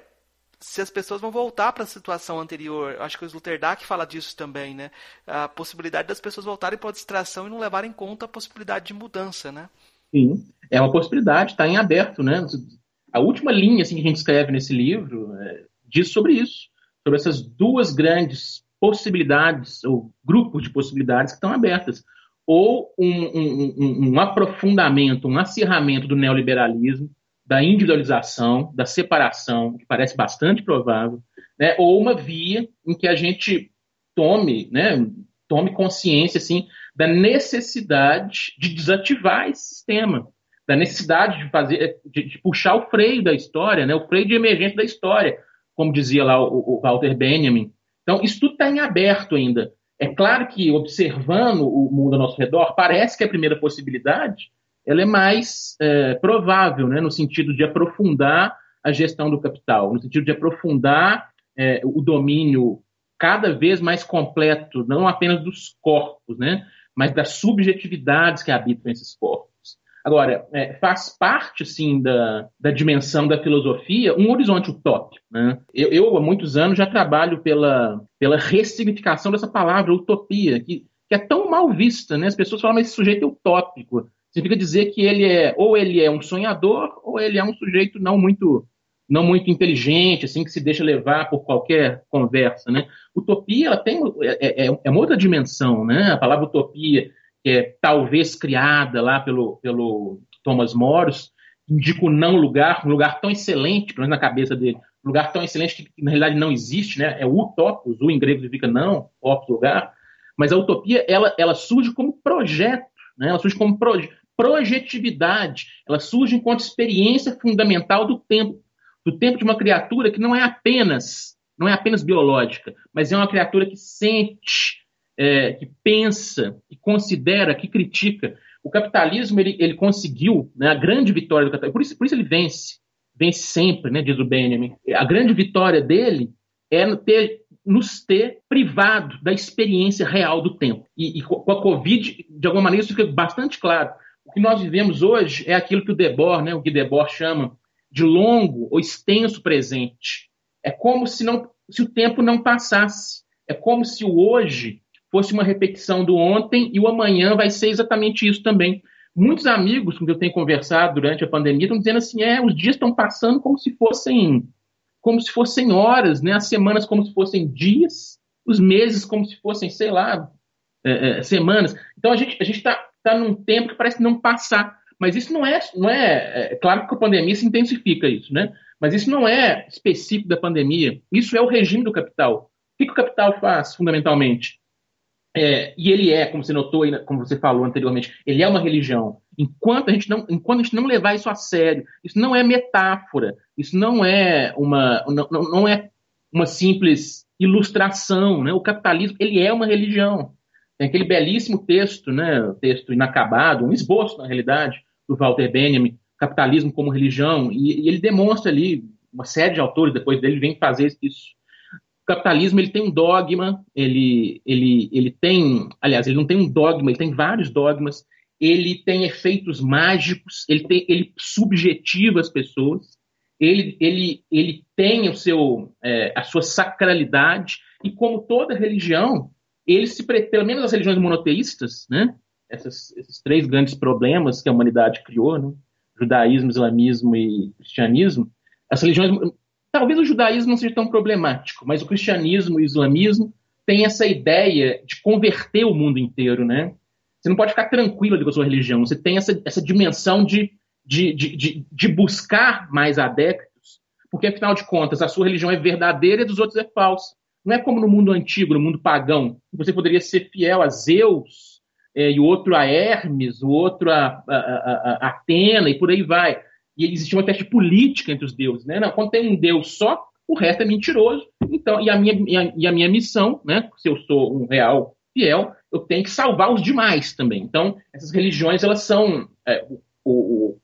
se as pessoas vão voltar para a situação anterior. Acho que o Sluterdach fala disso também, né? A possibilidade das pessoas voltarem para a distração e não levarem em conta a possibilidade de mudança, né? Sim, é uma possibilidade, está em aberto, né? A última linha assim, que a gente escreve nesse livro é, diz sobre isso, sobre essas duas grandes possibilidades, ou grupos de possibilidades que estão abertas. Ou um, um, um, um aprofundamento, um acirramento do neoliberalismo, da individualização, da separação, que parece bastante provável, né? ou uma via em que a gente tome, né, tome consciência assim, da necessidade de desativar esse sistema, da necessidade de fazer, de, de puxar o freio da história, né, o freio de emergência da história, como dizia lá o, o Walter Benjamin. Então, isso tudo está em aberto ainda. É claro que, observando o mundo ao nosso redor, parece que a primeira possibilidade ela é mais é, provável, né, no sentido de aprofundar a gestão do capital, no sentido de aprofundar é, o domínio cada vez mais completo, não apenas dos corpos, né, mas das subjetividades que habitam esses corpos. Agora, é, faz parte, assim, da, da dimensão da filosofia um horizonte utópico. Né? Eu, eu, há muitos anos, já trabalho pela, pela ressignificação dessa palavra, utopia, que, que é tão mal vista. Né? As pessoas falam, mas esse sujeito é utópico. Significa dizer que ele é, ou ele é um sonhador, ou ele é um sujeito não muito não muito inteligente, assim, que se deixa levar por qualquer conversa, né? Utopia, ela tem, é, é, é uma outra dimensão, né? A palavra utopia é talvez criada lá pelo, pelo Thomas Morris, indica não lugar, um lugar tão excelente, pelo menos na cabeça dele, um lugar tão excelente que, que na realidade não existe, né? É utopos, o em grego significa não, opos, lugar. Mas a utopia, ela, ela surge como projeto, né? Ela surge como proje projetividade, ela surge enquanto experiência fundamental do tempo, do tempo de uma criatura que não é apenas, não é apenas biológica, mas é uma criatura que sente, é, que pensa, que considera, que critica. O capitalismo ele, ele conseguiu né, a grande vitória do capitalismo, por isso, por isso ele vence, vence sempre, né, diz o Benjamin. A grande vitória dele é ter, nos ter privado da experiência real do tempo. E, e, com a Covid, de alguma maneira, isso fica bastante claro. O que nós vivemos hoje é aquilo que o Debord, né, o Guy Debord chama de longo ou extenso presente. É como se, não, se o tempo não passasse. É como se o hoje fosse uma repetição do ontem e o amanhã vai ser exatamente isso também. Muitos amigos com quem eu tenho conversado durante a pandemia estão dizendo assim, é, os dias estão passando como se fossem como se fossem horas, né? As semanas como se fossem dias, os meses como se fossem, sei lá, é, é, semanas. Então a gente a gente está tá num tempo que parece não passar. Mas isso não é, não é, é claro que a pandemia se intensifica isso, né? Mas isso não é específico da pandemia. Isso é o regime do capital. O que, que o capital faz, fundamentalmente? É, e ele é, como você notou, como você falou anteriormente, ele é uma religião. Enquanto a gente não, enquanto a gente não levar isso a sério, isso não é metáfora, isso não é uma, não, não é uma simples ilustração, né? O capitalismo ele é uma religião. Tem aquele belíssimo texto, né? O texto inacabado, um esboço na realidade do Walter Benjamin, capitalismo como religião, e, e ele demonstra ali uma série de autores depois dele vem fazer isso capitalismo ele tem um dogma, ele, ele, ele tem, aliás, ele não tem um dogma, ele tem vários dogmas, ele tem efeitos mágicos, ele, tem, ele subjetiva as pessoas, ele, ele, ele tem o seu, é, a sua sacralidade, e como toda religião, ele se, pelo menos as religiões monoteístas, né, essas, esses três grandes problemas que a humanidade criou, né, judaísmo, islamismo e cristianismo, as religiões Talvez o judaísmo não seja tão problemático, mas o cristianismo e o islamismo têm essa ideia de converter o mundo inteiro, né? Você não pode ficar tranquilo com a sua religião, você tem essa, essa dimensão de, de, de, de, buscar mais adeptos, porque afinal de contas a sua religião é verdadeira e a dos outros é falsa. Não é como no mundo antigo, no mundo pagão, você poderia ser fiel a Zeus, é, e o outro a Hermes, o outro a, a, a, a Atena, e por aí vai e existia uma espécie de política entre os deuses, né? Não, quando tem um deus só, o resto é mentiroso. Então, e a minha, e a, e a minha missão, né? Se eu sou um real fiel, eu tenho que salvar os demais também. Então, essas religiões, elas são é, o,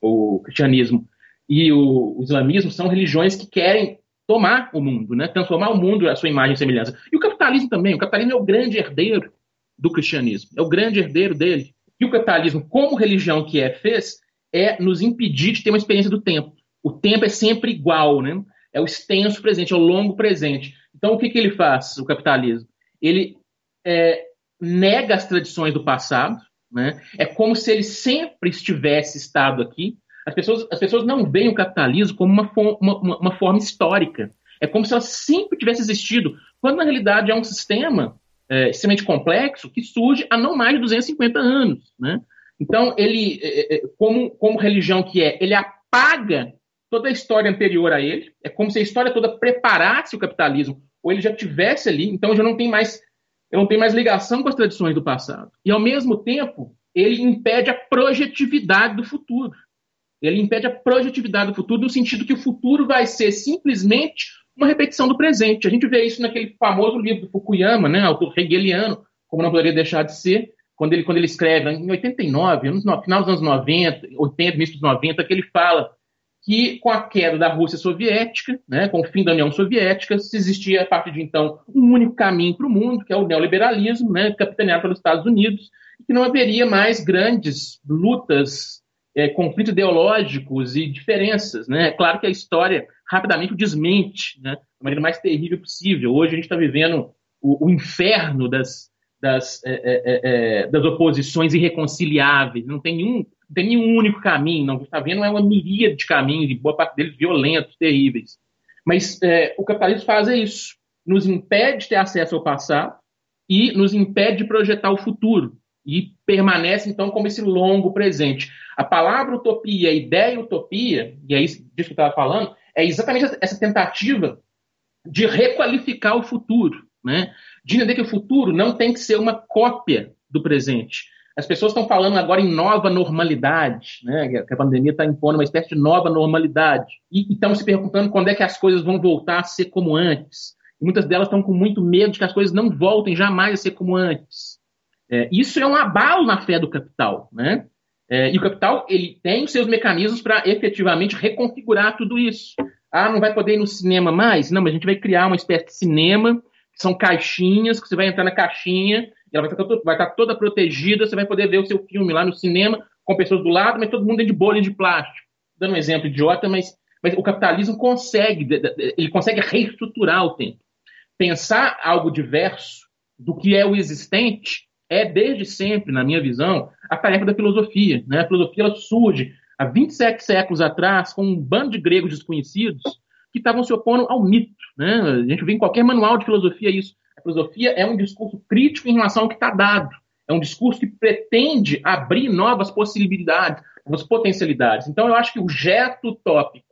o, o, cristianismo e o, o, islamismo são religiões que querem tomar o mundo, né? Transformar o mundo à sua imagem e semelhança. E o capitalismo também. O capitalismo é o grande herdeiro do cristianismo. É o grande herdeiro dele. E o capitalismo, como religião que é, fez, é nos impedir de ter uma experiência do tempo. O tempo é sempre igual, né? É o extenso presente, é o longo presente. Então, o que, que ele faz, o capitalismo? Ele é, nega as tradições do passado, né? É como se ele sempre estivesse estado aqui. As pessoas, as pessoas não veem o capitalismo como uma, uma, uma forma histórica. É como se ela sempre tivesse existido, quando na realidade é um sistema é, extremamente complexo que surge há não mais de 250 anos, né? Então, ele, é, é, é, como, como religião que é, ele apaga toda a história anterior a ele. É como se a história toda preparasse o capitalismo, ou ele já tivesse ali, então já não tem mais, não tem mais ligação com as tradições do passado. E, ao mesmo tempo, ele impede a projetividade do futuro. Ele impede a projetividade do futuro no sentido que o futuro vai ser simplesmente uma repetição do presente. A gente vê isso naquele famoso livro do Fukuyama, né, autor hegeliano, como não poderia deixar de ser, quando ele, quando ele escreve, em 89, no final dos anos 90, 80, início dos 90, que ele fala que com a queda da Rússia soviética, né, com o fim da União Soviética, se existia a partir de então um único caminho para o mundo, que é o neoliberalismo, né, capitaneado pelos Estados Unidos, e que não haveria mais grandes lutas, é, conflitos ideológicos e diferenças. Né? É claro que a história rapidamente o desmente, né, da maneira mais terrível possível. Hoje a gente está vivendo o, o, inferno das, das, é, é, é, é das oposições irreconciliáveis. Não tem nenhum não tem nenhum único caminho, não. está vendo é uma miríade de caminhos, e boa parte deles violentos, terríveis. Mas é, o capitalismo faz isso. Nos impede de ter acesso ao passado e nos impede de projetar o futuro. E permanece, então, como esse longo presente. A palavra utopia, a ideia utopia, e é isso disso que eu estava falando, é exatamente essa tentativa de requalificar o futuro, né? de entender que o futuro não tem que ser uma cópia do presente, as pessoas estão falando agora em nova normalidade, né? que a pandemia está impondo uma espécie de nova normalidade. E estão se perguntando quando é que as coisas vão voltar a ser como antes. E muitas delas estão com muito medo de que as coisas não voltem jamais a ser como antes. É, isso é um abalo na fé do capital. Né? É, e o capital ele tem os seus mecanismos para efetivamente reconfigurar tudo isso. Ah, não vai poder ir no cinema mais? Não, mas a gente vai criar uma espécie de cinema, são caixinhas, que você vai entrar na caixinha ela vai estar, vai estar toda protegida, você vai poder ver o seu filme lá no cinema com pessoas do lado, mas todo mundo dentro de bolha de plástico. Dando um exemplo idiota, mas, mas o capitalismo consegue, ele consegue reestruturar o tempo. Pensar algo diverso do que é o existente é, desde sempre, na minha visão, a tarefa da filosofia. Né? A filosofia ela surge há 27 séculos atrás com um bando de gregos desconhecidos que estavam se opondo ao mito. Né? A gente vê em qualquer manual de filosofia isso. A filosofia é um discurso crítico em relação ao que está dado. É um discurso que pretende abrir novas possibilidades, novas potencialidades. Então, eu acho que o gesto utópico,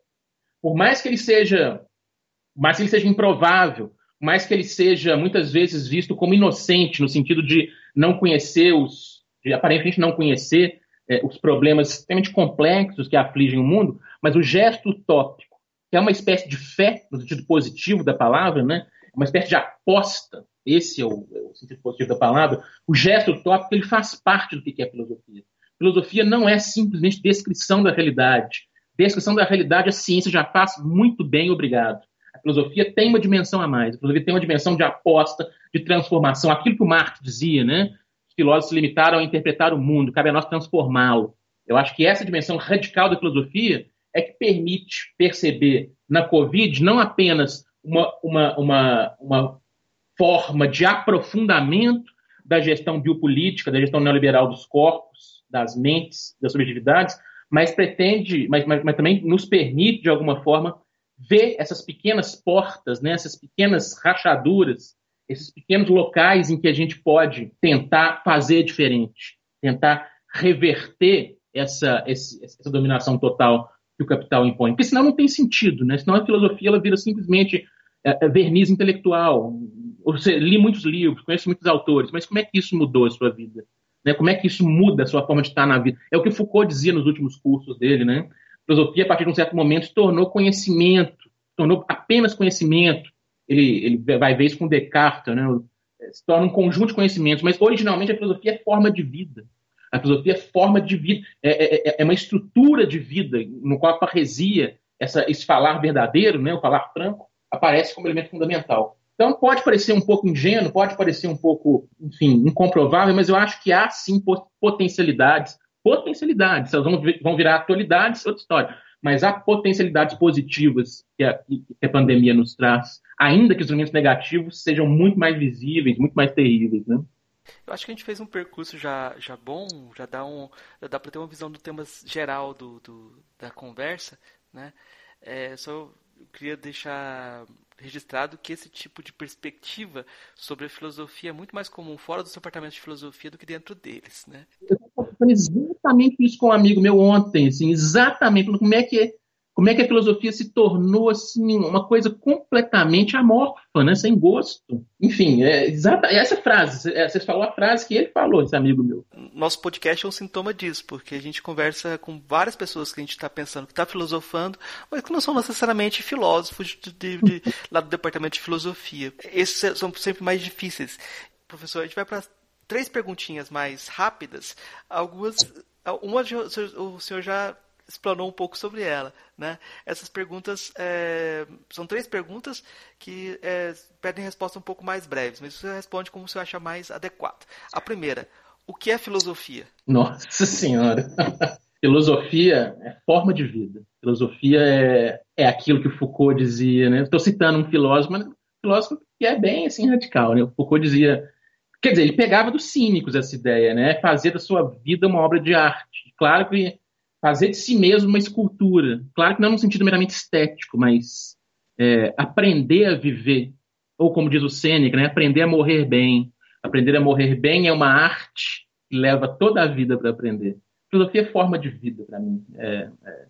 por mais que ele seja, mais que ele seja improvável, mais que ele seja muitas vezes visto como inocente, no sentido de não conhecer os, de aparentemente não conhecer é, os problemas extremamente complexos que afligem o mundo, mas o gesto utópico, que é uma espécie de fé, no sentido positivo da palavra, né? uma espécie de aposta, esse é o, é o, sentido positivo da palavra, o gesto utópico ele faz parte do que é filosofia. Filosofia não é simplesmente descrição da realidade. Descrição da realidade a ciência já faz muito bem, obrigado. A filosofia tem uma dimensão a mais. A filosofia tem uma dimensão de aposta, de transformação. Aquilo que o Marx dizia, né? Os filósofos se limitaram a interpretar o mundo, cabe a nós transformá-lo. Eu acho que essa dimensão radical da filosofia é que permite perceber na Covid não apenas uma, uma, uma, uma forma de aprofundamento da gestão biopolítica, da gestão neoliberal dos corpos, das mentes, das subjetividades, mas pretende, mas, mas, mas, também nos permite, de alguma forma, ver essas pequenas portas, né, essas pequenas rachaduras, esses pequenos locais em que a gente pode tentar fazer diferente, tentar reverter essa, essa dominação total que o capital impõe. Porque senão não tem sentido, né? Senão a filosofia ela vira simplesmente é, é, verniz intelectual. Você li muitos livros, conheço muitos autores, mas como é que isso mudou a sua vida? Né? Como é que isso muda a sua forma de estar na vida? É o que Foucault dizia nos últimos cursos dele, né? A filosofia, a partir de um certo momento, se tornou conhecimento, tornou apenas conhecimento. Ele, ele vai ver isso com Descartes, né? Se torna um conjunto de conhecimentos, mas originalmente a filosofia é forma de vida. A filosofia é forma de vida, é, é, é uma estrutura de vida no qual a parresia, essa, esse falar verdadeiro, né, o falar franco, aparece como elemento fundamental. Então pode parecer um pouco ingênuo, pode parecer um pouco, enfim, incomprovável, mas eu acho que há sim potencialidades, potencialidades, elas vão, vão virar atualidades, outra história, mas há potencialidades positivas que a, que a pandemia nos traz, ainda que os elementos negativos sejam muito mais visíveis, muito mais terríveis, né? Eu acho que a gente fez um percurso já, já bom, já dá, um, já dá para ter uma visão do tema geral do, do da conversa, né? É, só queria deixar registrado que esse tipo de perspectiva sobre a filosofia é muito mais comum fora dos departamentos de filosofia do que dentro deles, né? Eu estava exatamente isso com um amigo meu ontem, assim, exatamente como é que como é que a filosofia se tornou assim uma coisa completamente amorfa, né? sem gosto. Enfim, é exata essa frase. É, você falou a frase que ele falou, esse amigo meu. Nosso podcast é um sintoma disso, porque a gente conversa com várias pessoas que a gente está pensando que está filosofando, mas que não são necessariamente filósofos de, de, de, lá do departamento de filosofia. Esses são sempre mais difíceis. Professor, a gente vai para três perguntinhas mais rápidas. Algumas, uma o senhor já explanou um pouco sobre ela. Né? Essas perguntas é, são três perguntas que é, pedem respostas um pouco mais breves, mas você responde como você acha mais adequado. A primeira, o que é filosofia? Nossa Senhora! filosofia é forma de vida. Filosofia é, é aquilo que Foucault dizia, né? Estou citando um filósofo, mas um filósofo que é bem assim radical, né? O Foucault dizia, quer dizer, ele pegava dos cínicos essa ideia, né? Fazer da sua vida uma obra de arte. Claro que fazer de si mesmo uma escultura. Claro que não no sentido meramente estético, mas é, aprender a viver, ou como diz o Sêneca, né, aprender a morrer bem. Aprender a morrer bem é uma arte que leva toda a vida para aprender. Filosofia é forma de vida para mim. É, é,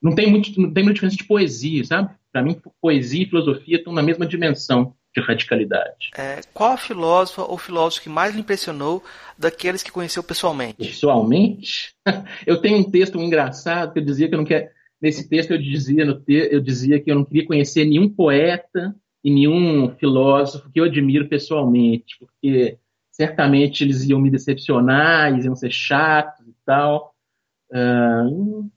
não tem muito, não tem muita diferença de poesia, sabe? Para mim, poesia e filosofia estão na mesma dimensão de radicalidade. É, qual a filósofa ou filósofo que mais lhe impressionou daqueles que conheceu pessoalmente? Pessoalmente? Eu tenho um texto engraçado que eu dizia que eu não quero. Nesse texto eu dizia, no te... eu dizia que eu não queria conhecer nenhum poeta e nenhum filósofo que eu admiro pessoalmente, porque certamente eles iam me decepcionar, eles iam ser chatos e tal. Uh,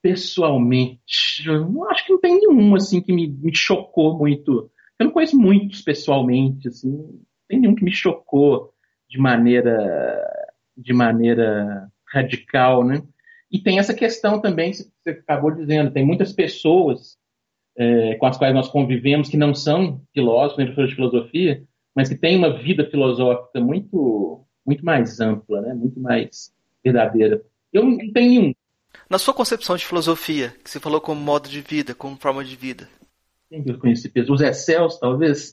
pessoalmente, eu acho que não tem nenhum assim que me, me chocou muito eu não conheço muitos pessoalmente, assim, não tem nenhum que me chocou de maneira, de maneira radical, né? E tem essa questão também, que você acabou dizendo, tem muitas pessoas é, com as quais nós convivemos que não são filósofos, nem professores de filosofia, mas que têm uma vida filosófica muito, muito mais ampla, né? muito mais verdadeira. Eu não tenho nenhum. Na sua concepção de filosofia, que você falou como modo de vida, como forma de vida, quem que eu conheci? Os Zé Celso, talvez?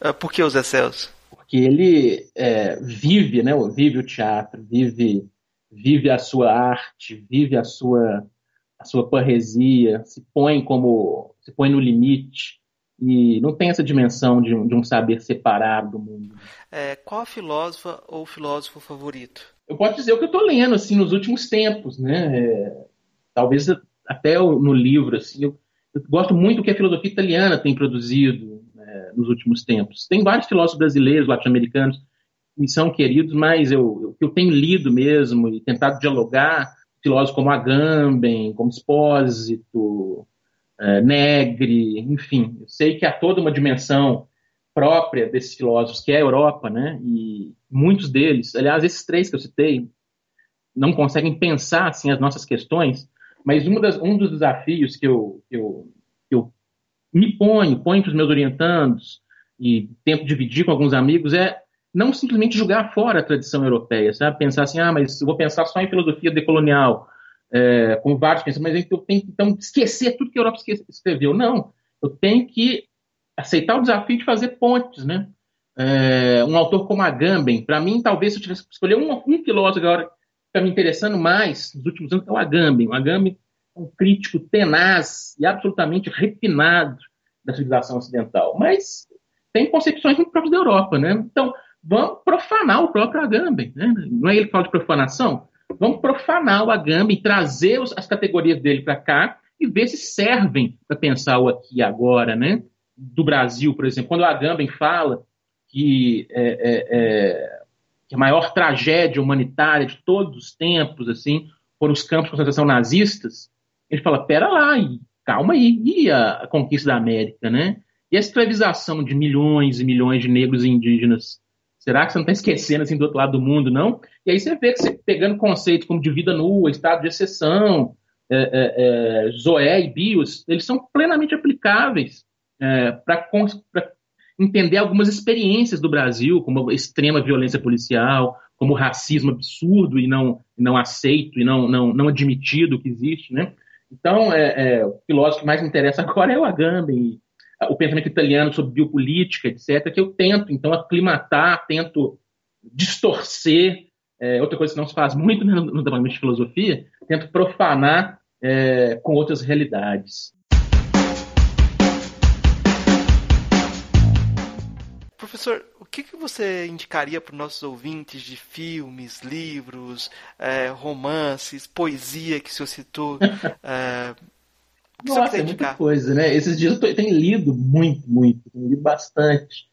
Ah, por que os Zé Celso? Porque ele é, vive, né? Vive o teatro, vive, vive a sua arte, vive a sua, a sua parresia, se põe como se põe no limite e não tem essa dimensão de um, de um saber separado do mundo. É, qual a filósofa ou filósofo favorito? Eu posso dizer o que eu estou lendo assim nos últimos tempos, né? É, talvez até no livro assim eu eu gosto muito do que a filosofia italiana tem produzido né, nos últimos tempos. Tem vários filósofos brasileiros, latino-americanos, que são queridos, mas eu, eu, eu tenho lido mesmo e tentado dialogar filósofos como Agamben, como Espósito, é, Negri, enfim. Eu sei que há toda uma dimensão própria desses filósofos, que é a Europa, né? E muitos deles, aliás, esses três que eu citei, não conseguem pensar assim as nossas questões mas das, um dos desafios que eu, eu, eu me ponho, ponho para os meus orientandos e tento dividir com alguns amigos é não simplesmente jogar fora a tradição europeia, sabe? Pensar assim, ah, mas eu vou pensar só em filosofia decolonial, é, como vários pensam, mas eu tenho que então, esquecer tudo que a Europa escreveu. Não, eu tenho que aceitar o desafio de fazer pontes, né? É, um autor como Agamben, para mim, talvez se eu tivesse que escolher um, um filósofo agora está me interessando mais nos últimos anos é o Agamben. O Agamben é um crítico tenaz e absolutamente refinado da civilização ocidental, mas tem concepções muito próprias da Europa, né? Então, vamos profanar o próprio Agamben, né? Não é ele que fala de profanação? Vamos profanar o Agamben, trazer as categorias dele para cá e ver se servem para pensar o aqui e agora, né? Do Brasil, por exemplo, quando o Agamben fala que é, é, é, a maior tragédia humanitária de todos os tempos, assim, foram os campos de concentração nazistas, ele fala, pera lá, e, calma aí, e a, a, conquista da América, né? E a escravização de milhões e milhões de negros e indígenas, será que você não está esquecendo, assim, do outro lado do mundo, não? E aí você vê que você pegando conceitos como de vida nua, estado de exceção, é, é, é, Zoé e Bios, eles são plenamente aplicáveis é, para entender algumas experiências do Brasil, como a extrema violência policial, como o racismo absurdo e não, não aceito e não, não, não admitido que existe, né? Então, é, é, o filósofo que mais me interessa agora é o Agamben, o pensamento italiano sobre biopolítica, etc., que eu tento, então, aclimatar, tento distorcer, é, outra coisa que não se faz muito né, no, no departamento de filosofia, tento profanar é, com outras realidades. Professor, o que, que você indicaria para os nossos ouvintes de filmes, livros, é, romances, poesia que o senhor citou? É, Nossa, é muita coisa, né? Esses dias eu tenho lido muito, muito, tenho lido bastante.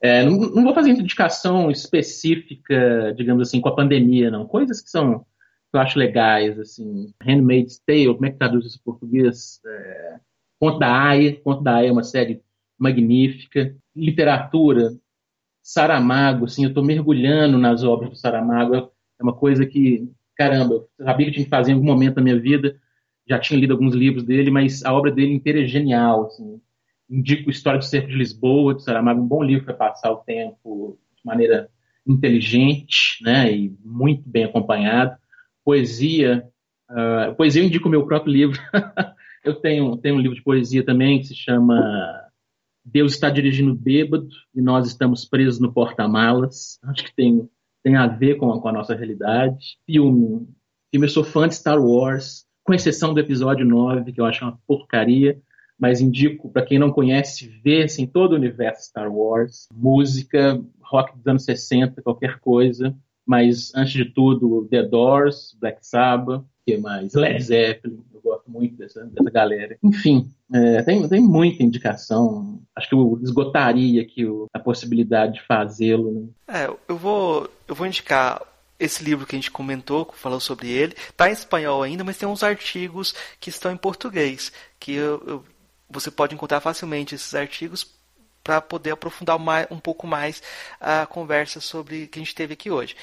É, não, não, vou fazer indicação específica, digamos assim, com a pandemia, não. Coisas que são que eu acho legais, assim. Handmaid's Tale, como é que traduz isso em português? É, Conto da Aya. Conto da Aya é uma série magnífica. Literatura, Saramago, assim, eu estou mergulhando nas obras do Saramago. É uma coisa que, caramba, eu sabia que tinha que fazer em algum momento da minha vida. Já tinha lido alguns livros dele, mas a obra dele inteira é genial, assim indico História do Cerco de Lisboa, de Saramago, um bom livro para passar o tempo de maneira inteligente né, e muito bem acompanhado. Poesia, uh, poesia eu indico o meu próprio livro. eu tenho, tenho um livro de poesia também que se chama Deus está dirigindo bêbado e nós estamos presos no porta-malas. Acho que tem, tem a ver com a, com a nossa realidade. Filme, filme, eu sou fã de Star Wars, com exceção do episódio 9, que eu acho uma porcaria mas indico para quem não conhece ver assim, todo o universo Star Wars, música, rock dos anos 60, qualquer coisa, mas antes de tudo The Doors, Black Sabbath, que mais Led Zeppelin, eu gosto muito dessa, dessa galera. Enfim, é, tem, tem muita indicação. Acho que eu esgotaria aqui o, a possibilidade de fazê-lo. Né? É, eu vou, eu vou indicar esse livro que a gente comentou, falou sobre ele, está em espanhol ainda, mas tem uns artigos que estão em português, que eu, eu você pode encontrar facilmente esses artigos para poder aprofundar um pouco mais a conversa sobre que a gente teve aqui hoje.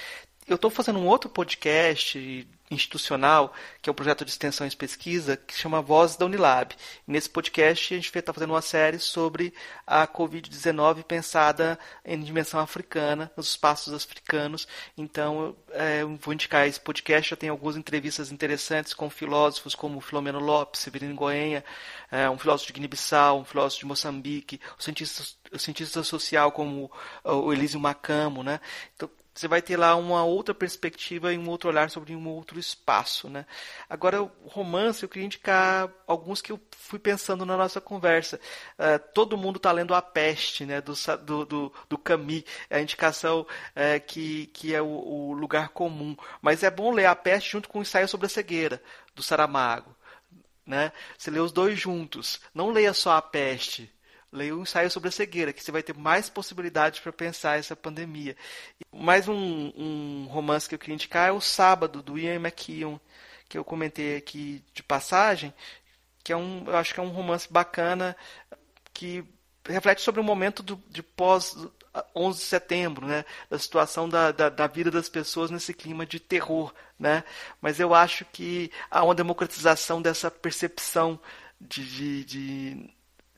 Eu estou fazendo um outro podcast institucional, que é um projeto de extensão e pesquisa, que chama Voz da Unilab. nesse podcast a gente está fazendo uma série sobre a Covid-19 pensada em dimensão africana, nos espaços africanos. Então, é, vou indicar esse podcast, já tem algumas entrevistas interessantes com filósofos como Filomeno Lopes, Severino Goenha, é, um filósofo de Guiné-Bissau, um filósofo de Moçambique, um cientista, um cientista social como o Elísio Macamo. Né? Então, você vai ter lá uma outra perspectiva e um outro olhar sobre um outro espaço, né? Agora, o romance, eu queria indicar alguns que eu fui pensando na nossa conversa. Uh, todo mundo está lendo A Peste, né? Do, do, do, do Camus, é a indicação uh, que, que é o, o, lugar comum. Mas é bom ler A Peste junto com o ensaio sobre a cegueira, do Saramago. Né? Você lê os dois juntos. Não leia só A Peste leia um ensaio sobre a cegueira, que você vai ter mais possibilidades para pensar essa pandemia. Mais um, um, romance que eu queria indicar é O Sábado, do Ian McKeown, que eu comentei aqui de passagem, que é um, eu acho que é um romance bacana que reflete sobre o momento do, de pós 11 de setembro, né, da situação da, da, da, vida das pessoas nesse clima de terror, né, mas eu acho que há uma democratização dessa percepção de, de, de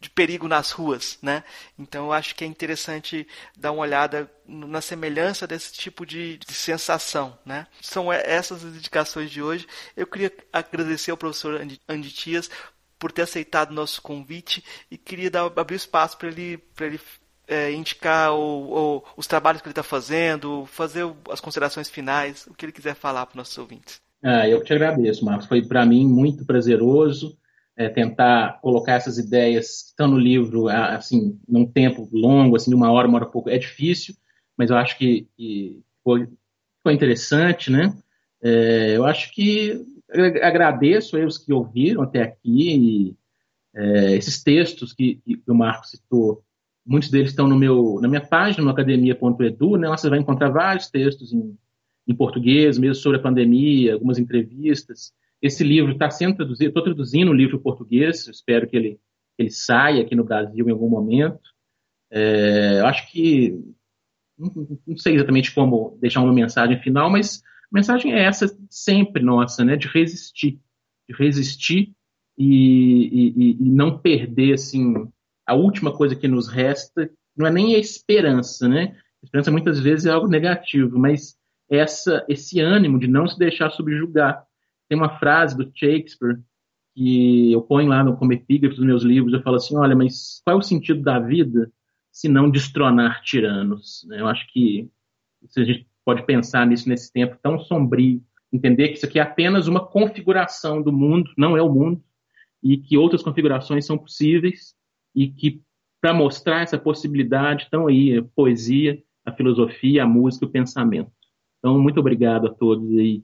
de perigo nas ruas, né? Então eu acho que é interessante dar uma olhada na semelhança desse tipo de, de sensação, né? São essas as indicações de hoje. Eu queria agradecer ao professor Andy Tias por ter aceitado o nosso convite e queria dar, abrir espaço para ele, para ele é, indicar o, o, os trabalhos que ele está fazendo, fazer as considerações finais, o que ele quiser falar para os nossos ouvintes. Ah, eu te agradeço, Marcos. Foi para mim muito prazeroso é, tentar colocar essas ideias que estão no livro, assim, num tempo longo, assim, de uma hora, uma hora pouco, é difícil, mas eu acho que, que foi, foi, interessante, né? É, eu acho que agradeço a os que ouviram até aqui, e, é, esses textos que, que, o Marco citou, muitos deles estão no meu, na minha página, no academia.edu, né? Lá você vai encontrar vários textos em, em português, mesmo sobre a pandemia, algumas entrevistas, esse livro está sendo traduzido, estou traduzindo o um livro português, espero que ele, ele saia aqui no Brasil em algum momento. É, eu acho que, não, não, sei exatamente como deixar uma mensagem final, mas a mensagem é essa sempre nossa, né, de resistir, de resistir e, e, e não perder, assim, a última coisa que nos resta, não é nem a esperança, né, a esperança muitas vezes é algo negativo, mas essa, esse ânimo de não se deixar subjugar, tem uma frase do Shakespeare que eu ponho lá no, como epígrafe dos meus livros, eu falo assim, olha, mas qual é o sentido da vida se não destronar tiranos? Eu acho que a gente pode pensar nisso nesse tempo tão sombrio entender que isso aqui é apenas uma configuração do mundo, não é o mundo, e que outras configurações são possíveis e que para mostrar essa possibilidade estão aí a poesia, a filosofia, a música, o pensamento. Então, muito obrigado a todos aí.